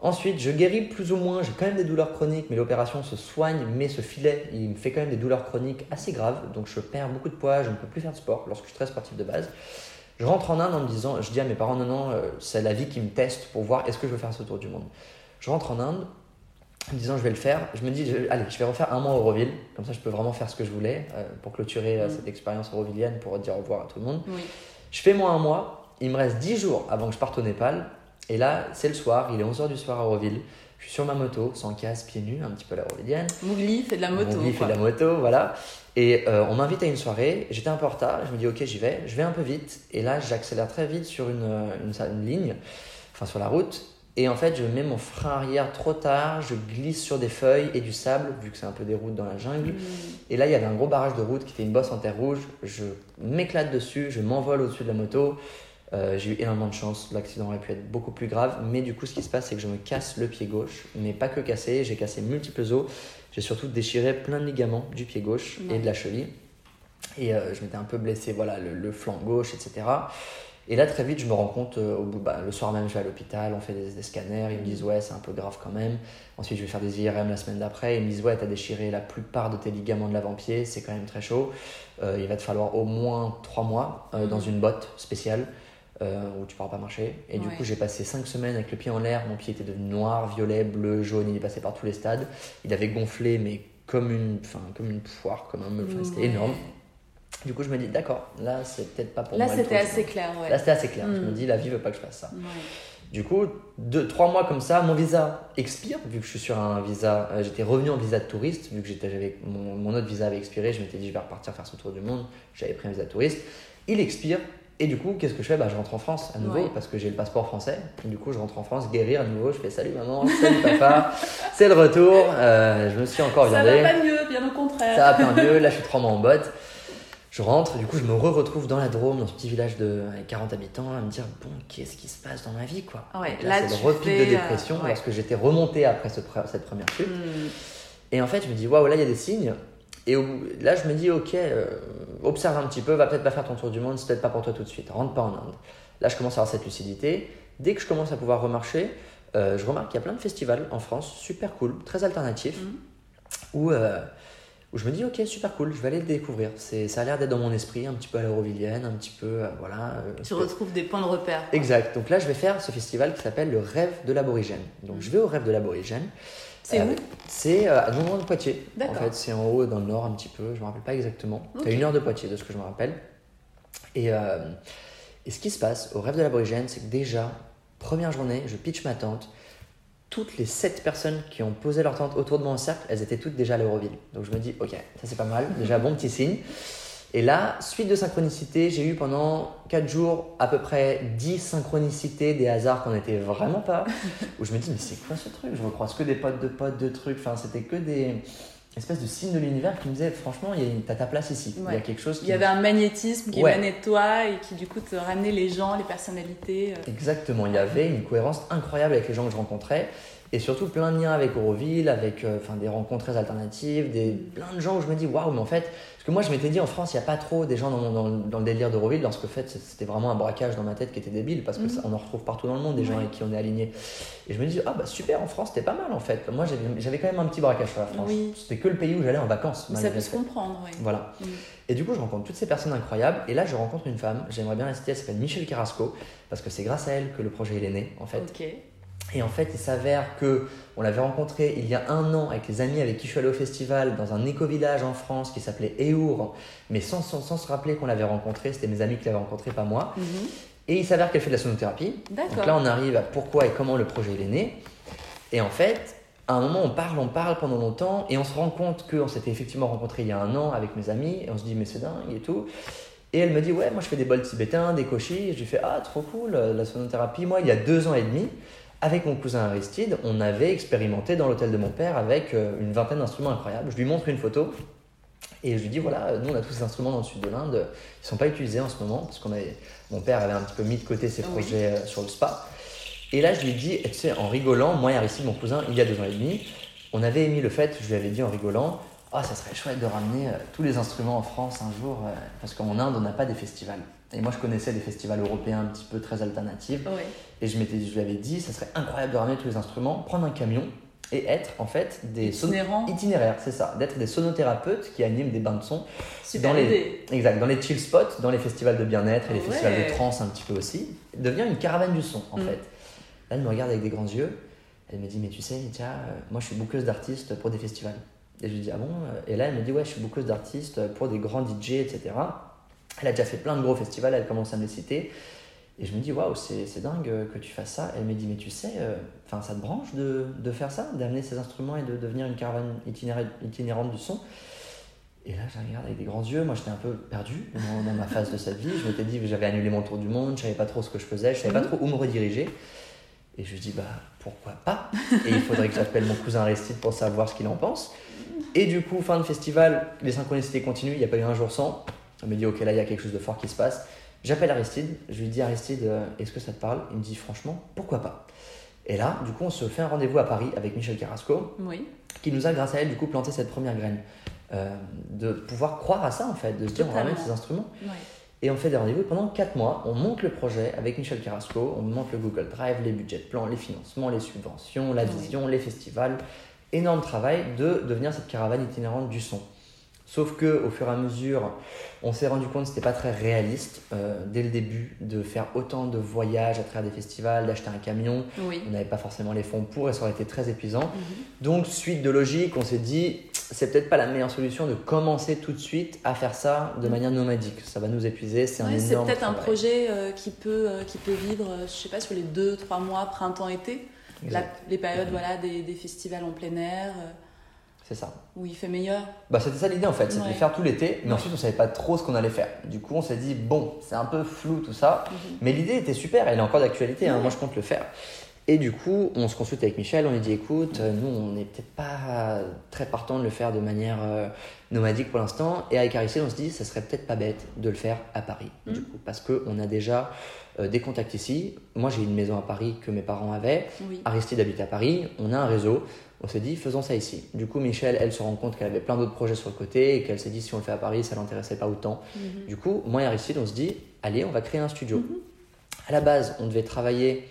Ensuite, je guéris plus ou moins. J'ai quand même des douleurs chroniques, mais l'opération se soigne. Mais ce filet, il me fait quand même des douleurs chroniques assez graves. Donc je perds beaucoup de poids. Je ne peux plus faire de sport lorsque je suis très sportif de base. Je rentre en Inde en me disant, je dis à mes parents non non, euh, c'est la vie qui me teste pour voir est-ce que je veux faire ce tour du monde? Je rentre en Inde en me disant je vais le faire. Je me dis je- allez, je vais refaire un mois à Auroville, comme ça je peux vraiment faire ce que je voulais euh, pour clôturer euh, Mm. cette expérience aurovillienne pour dire au revoir à tout le monde. Oui. Je fais moi un mois, il me reste 10 jours avant que je parte au Népal. Et là, c'est le soir, il est 11h du soir à Auroville. Je suis sur ma moto, sans casque, pieds nus, un petit peu la aurovillienne. Mougli fait de la moto. Vie fait de la moto, voilà. Et euh, on m'invite à une soirée. J'étais un peu en retard. Je me dis, ok, j'y vais. Je vais un peu vite. Et là, j'accélère très vite sur une, une, une ligne, enfin sur la route. Et en fait, je mets mon frein arrière trop tard. Je glisse sur des feuilles et du sable, vu que c'est un peu des routes dans la jungle. Et là, il y avait un gros barrage de route qui était une bosse en terre rouge. Je m'éclate dessus. Je m'envole au-dessus de la moto. Euh, j'ai eu énormément de chance, l'accident aurait pu être beaucoup plus grave, mais du coup ce qui se passe c'est que je me casse le pied gauche, mais pas que cassé, j'ai cassé multiples os, j'ai surtout déchiré plein de ligaments du pied gauche et de la cheville, et euh, je m'étais un peu blessé, voilà, le, le flanc gauche, etc. Et là très vite je me rends compte, euh, au bout, bah, le soir même je vais à l'hôpital, on fait des, des scanners, ils me disent ouais c'est un peu grave quand même, ensuite je vais faire des IRM la semaine d'après, ils me disent ouais t'as déchiré la plupart de tes ligaments de l'avant-pied, c'est quand même très chaud, Euh, il va te falloir au moins 3 mois euh, dans une botte spéciale où tu pourras pas marcher. Et du coup, j'ai passé 5 semaines avec le pied en l'air. Mon pied était devenu noir, violet, bleu, jaune. Il est passé par tous les stades. Il avait gonflé, mais comme une, enfin, comme une poire, comme un C'était énorme. Du coup, je me dis, d'accord, là, c'est peut-être pas pour Là moi. le c'était assez clair, ouais. Là, c'était assez clair. Je Mm. me dis, la vie veut pas que je fasse ça. Ouais. Du coup, deux, trois mois comme ça, mon visa expire, vu que je suis sur un visa, euh, j'étais revenu en visa de touriste, vu que j'étais, mon, mon autre visa avait expiré, je m'étais dit je vais repartir faire ce tour du monde, j'avais pris un visa de touriste, il expire, et du coup, qu'est-ce que je fais? Bah, Je rentre en France à nouveau, Ouais. parce que j'ai le passeport français, et du coup, je rentre en France, guérir à nouveau, je fais salut maman, salut papa, c'est le retour, euh, je me suis encore Ça viandé. va pas mieux, bien au contraire. Ça va pas mieux, là je suis trois mois en botte. Je rentre, du coup, je me re-retrouve dans la Drôme, dans ce petit village de avec 40 habitants, à me dire bon, qu'est-ce qui se passe dans ma vie, quoi? Ouais, là, c'est le fais, de euh, dépression ouais. lorsque j'étais remonté après ce cette première chute. Hmm. Et en fait, je me dis, waouh, là, il y a des signes. Et là, je me dis, ok, euh, observe un petit peu, va peut-être pas faire ton tour du monde, c'est peut-être pas pour toi tout de suite, rentre pas en Inde. Là, je commence à avoir cette lucidité. Dès que je commence à pouvoir remarcher, euh, je remarque qu'il y a plein de festivals en France, super cool, très alternatifs, Mhm. où, euh, où je me dis, ok, super cool, je vais aller le découvrir. C'est, ça a l'air d'être dans mon esprit, un petit peu à l'eurovillienne, un petit peu, euh, voilà. euh, Tu retrouves des points de repère. quoi. Exact. Donc là, je vais faire ce festival qui s'appelle le Rêve de l'aborigène. Donc je vais au Rêve de l'aborigène. C'est Euh, où? C'est à non loin de Poitiers. En fait, c'est en haut, dans le nord un petit peu. Je me rappelle pas exactement. C'est Ok. à une heure de Poitiers, de ce que je me rappelle. Et, et ce qui se passe au Rêve de l'aborigène, c'est que déjà, première journée, je pitch ma tente. Toutes les sept personnes qui ont posé leur tente autour de moi en cercle, elles étaient toutes déjà à l'Euroville. Donc je me dis, ok, ça c'est pas mal. Déjà, bon petit signe. Et là, suite de synchronicité, j'ai eu pendant 4 jours à peu près 10 synchronicités, des hasards qu'on n'était vraiment pas. Où je me dis, mais c'est quoi ce truc? Je recroise que des potes de potes de trucs. Enfin, c'était que des espèces de signes de l'univers qui me disaient, franchement, il y a une- t'as ta place ici. Il y a quelque chose qui. Il y avait un magnétisme qui Ouais. émanait de toi et qui du coup te ramenait les gens, les personnalités. euh. Exactement, il y avait une cohérence incroyable avec les gens que je rencontrais. Et surtout plein de liens avec Auroville, avec euh, enfin, des rencontres très alternatives, des, plein de gens où je me dis waouh, mais en fait, que moi je m'étais dit en France, il n'y a pas trop des gens dans, dans- dans le délire d'Auroville, lorsque en fait c'était vraiment un braquage dans ma tête qui était débile, parce que Mhm. ça- on en retrouve partout dans le monde, des gens Ouais. avec qui on est aligné. Et je me dis, ah bah super, en France c'était pas mal en fait. Moi j'avais quand même un petit braquage sur la France. Oui. C'était que le pays où j'allais en vacances. Ça peut se comprendre, oui. Voilà. Mm. Et du coup, je rencontre toutes ces personnes incroyables. Et là, je rencontre une femme. J'aimerais bien la citer. Elle s'appelle Michel Carrasco. Parce que c'est grâce à elle que le projet il est né, en fait. Et en fait, il s'avère que on l'avait rencontré il y a un an avec les amis avec qui je suis allé au festival dans un éco-village en France qui s'appelait Eour. Mais sans, sans, sans se rappeler qu'on l'avait rencontré. C'était mes amis qui l'avaient rencontré, pas moi. Mhm. Et il s'avère qu'elle fait de la sonothérapie. Donc là, on arrive à pourquoi et comment le projet il est né. Et en fait, à un moment, on parle, on parle pendant longtemps, et on se rend compte qu'on s'était effectivement rencontré il y a un an avec mes amis, et on se dit, mais c'est dingue et tout. Et elle me dit, ouais, moi je fais des bols tibétains, des koshis. Et je lui fais, ah, trop cool, la sonothérapie. Moi, il y a deux ans et demi, avec mon cousin Aristide, on avait expérimenté dans l'hôtel de mon père avec euh, une vingtaine d'instruments incroyables. Je lui montre une photo. Et je lui dis voilà, nous on a tous ces instruments dans le sud de l'Inde, ils sont pas utilisés en ce moment parce qu'on avait, mon père avait un petit peu mis de côté ses Oui. projets euh, sur le spa. Et là je lui dis, tu sais, en rigolant, moi et Aristide, mon cousin, il y a deux ans et demi, on avait émis le fait, je lui avais dit en rigolant, ah ça serait chouette de ramener euh, tous les instruments en France un jour, euh, parce qu'en Inde on n'a pas des festivals. Et moi je connaissais des festivals européens un petit peu très alternatifs. Ouais. Et je, m'étais, je lui avais dit, ça serait incroyable de ramener tous les instruments, prendre un camion et être en fait des son- Itinérants. itinéraires, c'est ça, d'être des sonothérapeutes qui animent des bains de son Super dans les exact, dans les chill spots, dans les festivals de bien-être et les Ouais. festivals de trance un petit peu aussi, devient une caravane du son en Mm. fait. Là, elle me regarde avec des grands yeux, elle me dit mais tu sais Nitia, euh, moi je suis bouqueuse d'artistes pour des festivals. Et je lui dis ah bon Et là elle me dit ouais je suis bouqueuse d'artistes pour des grands DJ etc. Elle a déjà fait plein de gros festivals, elle commence à me les citer. Et je me dis, waouh, c'est dingue que tu fasses ça. Elle me dit, mais tu sais, euh, ça te branche de, de faire ça, d'amener ces instruments et de devenir une caravane itinéra- itinérante du son? Et là, je la regarde avec des grands yeux. Moi, j'étais un peu perdu dans, dans ma phase de cette vie. Je m'étais dit que j'avais annulé mon tour du monde, je savais pas trop ce que je faisais, je savais pas trop où me rediriger. Et je lui dis, bah, pourquoi pas? Et il faudrait que j'appelle mon cousin Aristide pour savoir ce qu'il en pense. Et du coup, fin de festival, les synchronicités continuent, il n'y a pas eu un jour sans. Elle me dit, ok, là, il y a quelque chose de fort qui se passe. J'appelle Aristide, je lui dis, Aristide, euh, est-ce que ça te parle? Il me dit, franchement, pourquoi pas? Et là, du coup, on se fait un rendez-vous à Paris avec Michel Carrasco, Oui. qui nous a, grâce à elle, du coup, planté cette première graine. Euh, de pouvoir croire à ça, en fait, de se dire, on ramène ces instruments. Ouais. Et on fait des rendez-vous pendant 4 mois. On monte le projet avec Michel Carrasco, on monte le Google Drive, les budgets de plan, les financements, les subventions, la Oui. vision, les festivals. Énorme travail de devenir cette caravane itinérante du son. Sauf que au fur et à mesure, on s'est rendu compte que c'était pas très réaliste euh, dès le début de faire autant de voyages à travers des festivals, d'acheter un camion. Oui. On n'avait pas forcément les fonds pour et ça aurait été très épuisant. Mhm. Donc, suite de logique, on s'est dit, c'est peut-être pas la meilleure solution de commencer tout de suite à faire ça de manière nomadique. Ça va nous épuiser, c'est un Ouais, c'est énorme peut-être un projet euh, qui, peut, euh, qui peut vivre, je sais pas, sur les deux, trois mois, printemps-été. La- Exact. les périodes voilà, des, des festivals en plein air, C'est ça. où il fait meilleur. Bah, c'était ça l'idée en fait, c'était Ouais. de faire tout l'été, mais Ouais. ensuite on savait pas trop ce qu'on allait faire. Du coup, on s'est dit, bon, c'est un peu flou tout ça, Mhm. mais l'idée était super, elle est encore d'actualité, hein, moi je compte le faire. Et du coup, on se consulte avec Michel, on lui dit écoute, euh, nous, on n'est peut-être pas très partant de le faire de manière euh, nomadique pour l'instant. Et avec Aristide, on se dit ça serait peut-être pas bête de le faire à Paris, du coup, parce qu'on a déjà euh, des contacts ici. Moi, j'ai une maison à Paris que mes parents avaient. Oui. Aristide habite à Paris, on a un réseau. On s'est dit, faisons ça ici. Du coup, Michel, elle se rend compte qu'elle avait plein d'autres projets sur le côté et qu'elle s'est dit, si on le fait à Paris, ça l'intéressait pas autant. Du coup, moi et Aristide, on se dit, allez, on va créer un studio. À la base, on devait travailler.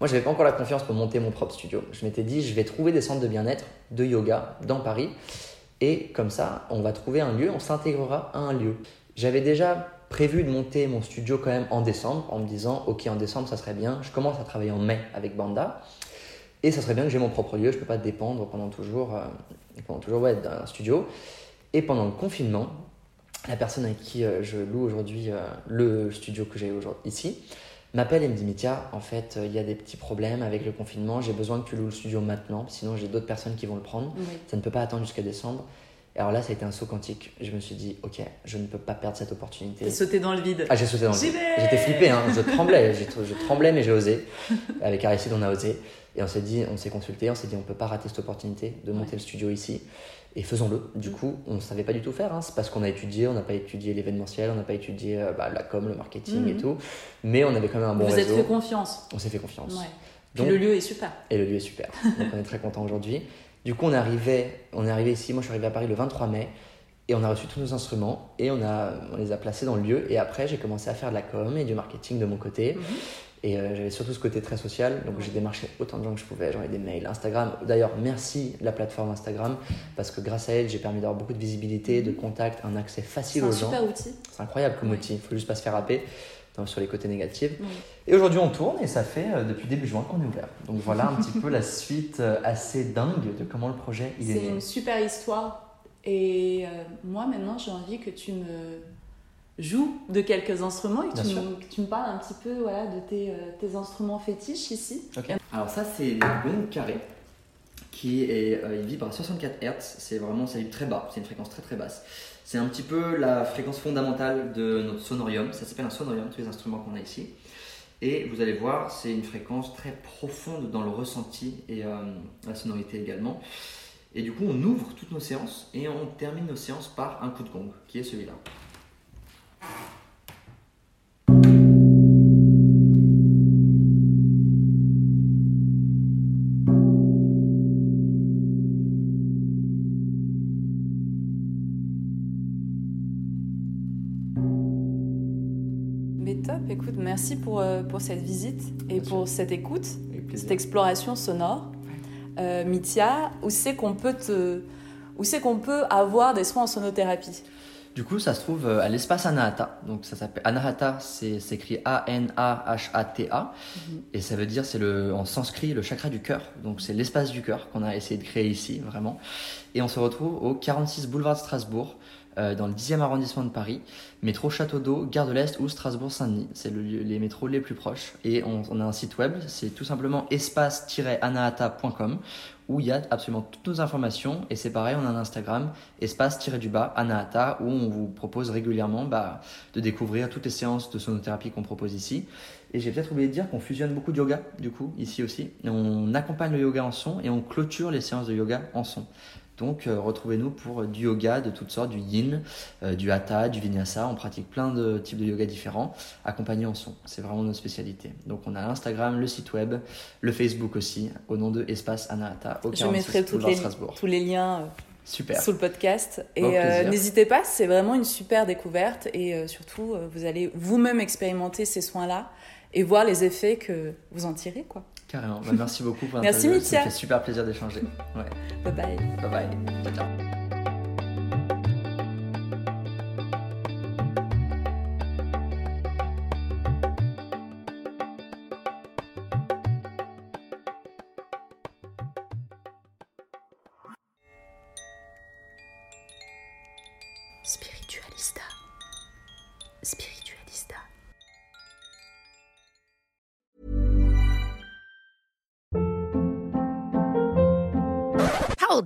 Moi, je n'avais pas encore la confiance pour monter mon propre studio. Je m'étais dit, je vais trouver des centres de bien-être, de yoga dans Paris. Et comme ça, on va trouver un lieu, on s'intégrera à un lieu. J'avais déjà prévu de monter mon studio quand même en décembre, en me disant, ok, en décembre, ça serait bien. Je commence à travailler en mai avec Banda. Et ça serait bien que j'ai mon propre lieu, je ne peux pas dépendre pendant toujours, euh, pendant toujours ouais, d'un studio. Et pendant le confinement, la personne avec qui euh, je loue aujourd'hui euh, le studio que j'ai aujourd'hui ici m'appelle et me dit Mithia, en fait, il y a des petits problèmes avec le confinement, j'ai besoin que tu loues le studio maintenant, sinon j'ai d'autres personnes qui vont le prendre. Oui. Ça ne peut pas attendre jusqu'à décembre. Et alors là, ça a été un saut quantique. Je me suis dit, ok, je ne peux pas perdre cette opportunité. T'as sauté dans le vide. Ah, j'ai sauté dans le vide. J'étais flippé, hein. je tremblais, j'ai- je tremblais, mais j'ai osé. Avec Aristide, on a osé. Et on s'est dit, on s'est consulté, on s'est dit, on peut pas rater cette opportunité de monter Ouais. le studio ici. Et faisons-le. Du coup, on ne savait pas du tout faire. hein. C'est parce qu'on a étudié, on n'a pas étudié l'événementiel, on n'a pas étudié euh, bah, la com, le marketing et Mhm. tout. Mais on avait quand même un bon Vous êtes réseau. fait confiance. On s'est fait confiance. Ouais. Donc- le lieu est super. Et le lieu est super. Donc on est très content aujourd'hui. Du coup, on est arrivé, on est arrivé ici. Moi, je suis arrivé à Paris le 23 mai. Et on a reçu tous nos instruments et on, a, on les a placés dans le lieu. Et après, j'ai commencé à faire de la com et du marketing de mon côté. Mhm. Et euh, j'avais surtout ce côté très social. Donc j'ai démarché autant de gens que je pouvais. J'envoyais des mails, Instagram. D'ailleurs, merci la plateforme Instagram. Parce que grâce à elle, j'ai permis d'avoir beaucoup de visibilité, de contact, un accès C'est facile un aux gens. super outil. C'est incroyable comme Ouais. outil. Il faut juste pas se faire happer dans- sur les côtés négatifs. Et aujourd'hui, on tourne et ça fait euh, depuis début juin qu'on est ouvert. Donc voilà un petit peu la suite euh, assez dingue de comment le projet il est, C'est une super histoire. Et moi, maintenant, j'ai envie que tu me joues de quelques instruments et que tu, me, que tu me parles un petit peu voilà, de tes, euh, tes instruments fétiches ici. Alors ça, c'est le gong carré qui est, euh, il vibre à 64 Hz. C'est vraiment, ça vibre très bas. C'est une fréquence très très basse. C'est un petit peu la fréquence fondamentale de notre sonorium. Ça s'appelle un sonorium, tous les instruments qu'on a ici. Et vous allez voir, c'est une fréquence très profonde dans le ressenti et euh, la sonorité également. Et du coup, on ouvre toutes nos séances et on termine nos séances par un coup de gong, qui est celui-là. Top, écoute, merci pour, euh, pour cette visite et Bien pour cette écoute, cette exploration sonore. Euh, Mithia, où c'est qu'on peut te... Où c'est qu'on peut avoir des soins en sonothérapie? Du coup, ça se trouve euh, à l'espace Anahata. Donc, ça s'appelle Anahata, c'est écrit A-N-A-H-A-T-A. Et ça veut dire, c'est le, en sanskrit, le chakra du cœur. Donc, c'est l'espace du cœur qu'on a essayé de créer ici, vraiment. Et on se retrouve au 46 boulevard de Strasbourg, euh, dans le 10e arrondissement de Paris, métro Château d'Eau, Gare de l'Est ou Strasbourg-Saint-Denis. C'est le les métros les plus proches. Et on, on a un site web, c'est tout simplement espace-anahata.com où il y a absolument toutes nos informations. Et c'est pareil, on a un Instagram, espace-du-bas, Anahata, où on vous propose régulièrement bah, de découvrir toutes les séances de sonothérapie qu'on propose ici. Et j'ai peut-être oublié de dire qu'on fusionne beaucoup de yoga, du coup, ici aussi. On accompagne le yoga en son et on clôture les séances de yoga en son. Donc, euh, retrouvez-nous pour euh, du yoga de toutes sortes, du yin, euh, du hatha, du vinyasa. On pratique plein de types de yoga différents, accompagnés en son. C'est vraiment notre spécialité. Donc, on a l'Instagram, le site web, le Facebook aussi, au nom de Espace Anahata, au Je 46 mettrai toutes boulevard les, Strasbourg. tous les liens Super. sous le podcast. Et euh, n'hésitez pas, c'est vraiment une super découverte. Et euh, surtout, euh, vous allez vous-même expérimenter ces soins-là et voir les effets que vous en tirez. Quoi. Carrément. Bah, merci beaucoup pour Merci. Ça Mithia. me fait super plaisir d'échanger. Ouais. Bye bye. Bye bye. Ciao, ciao.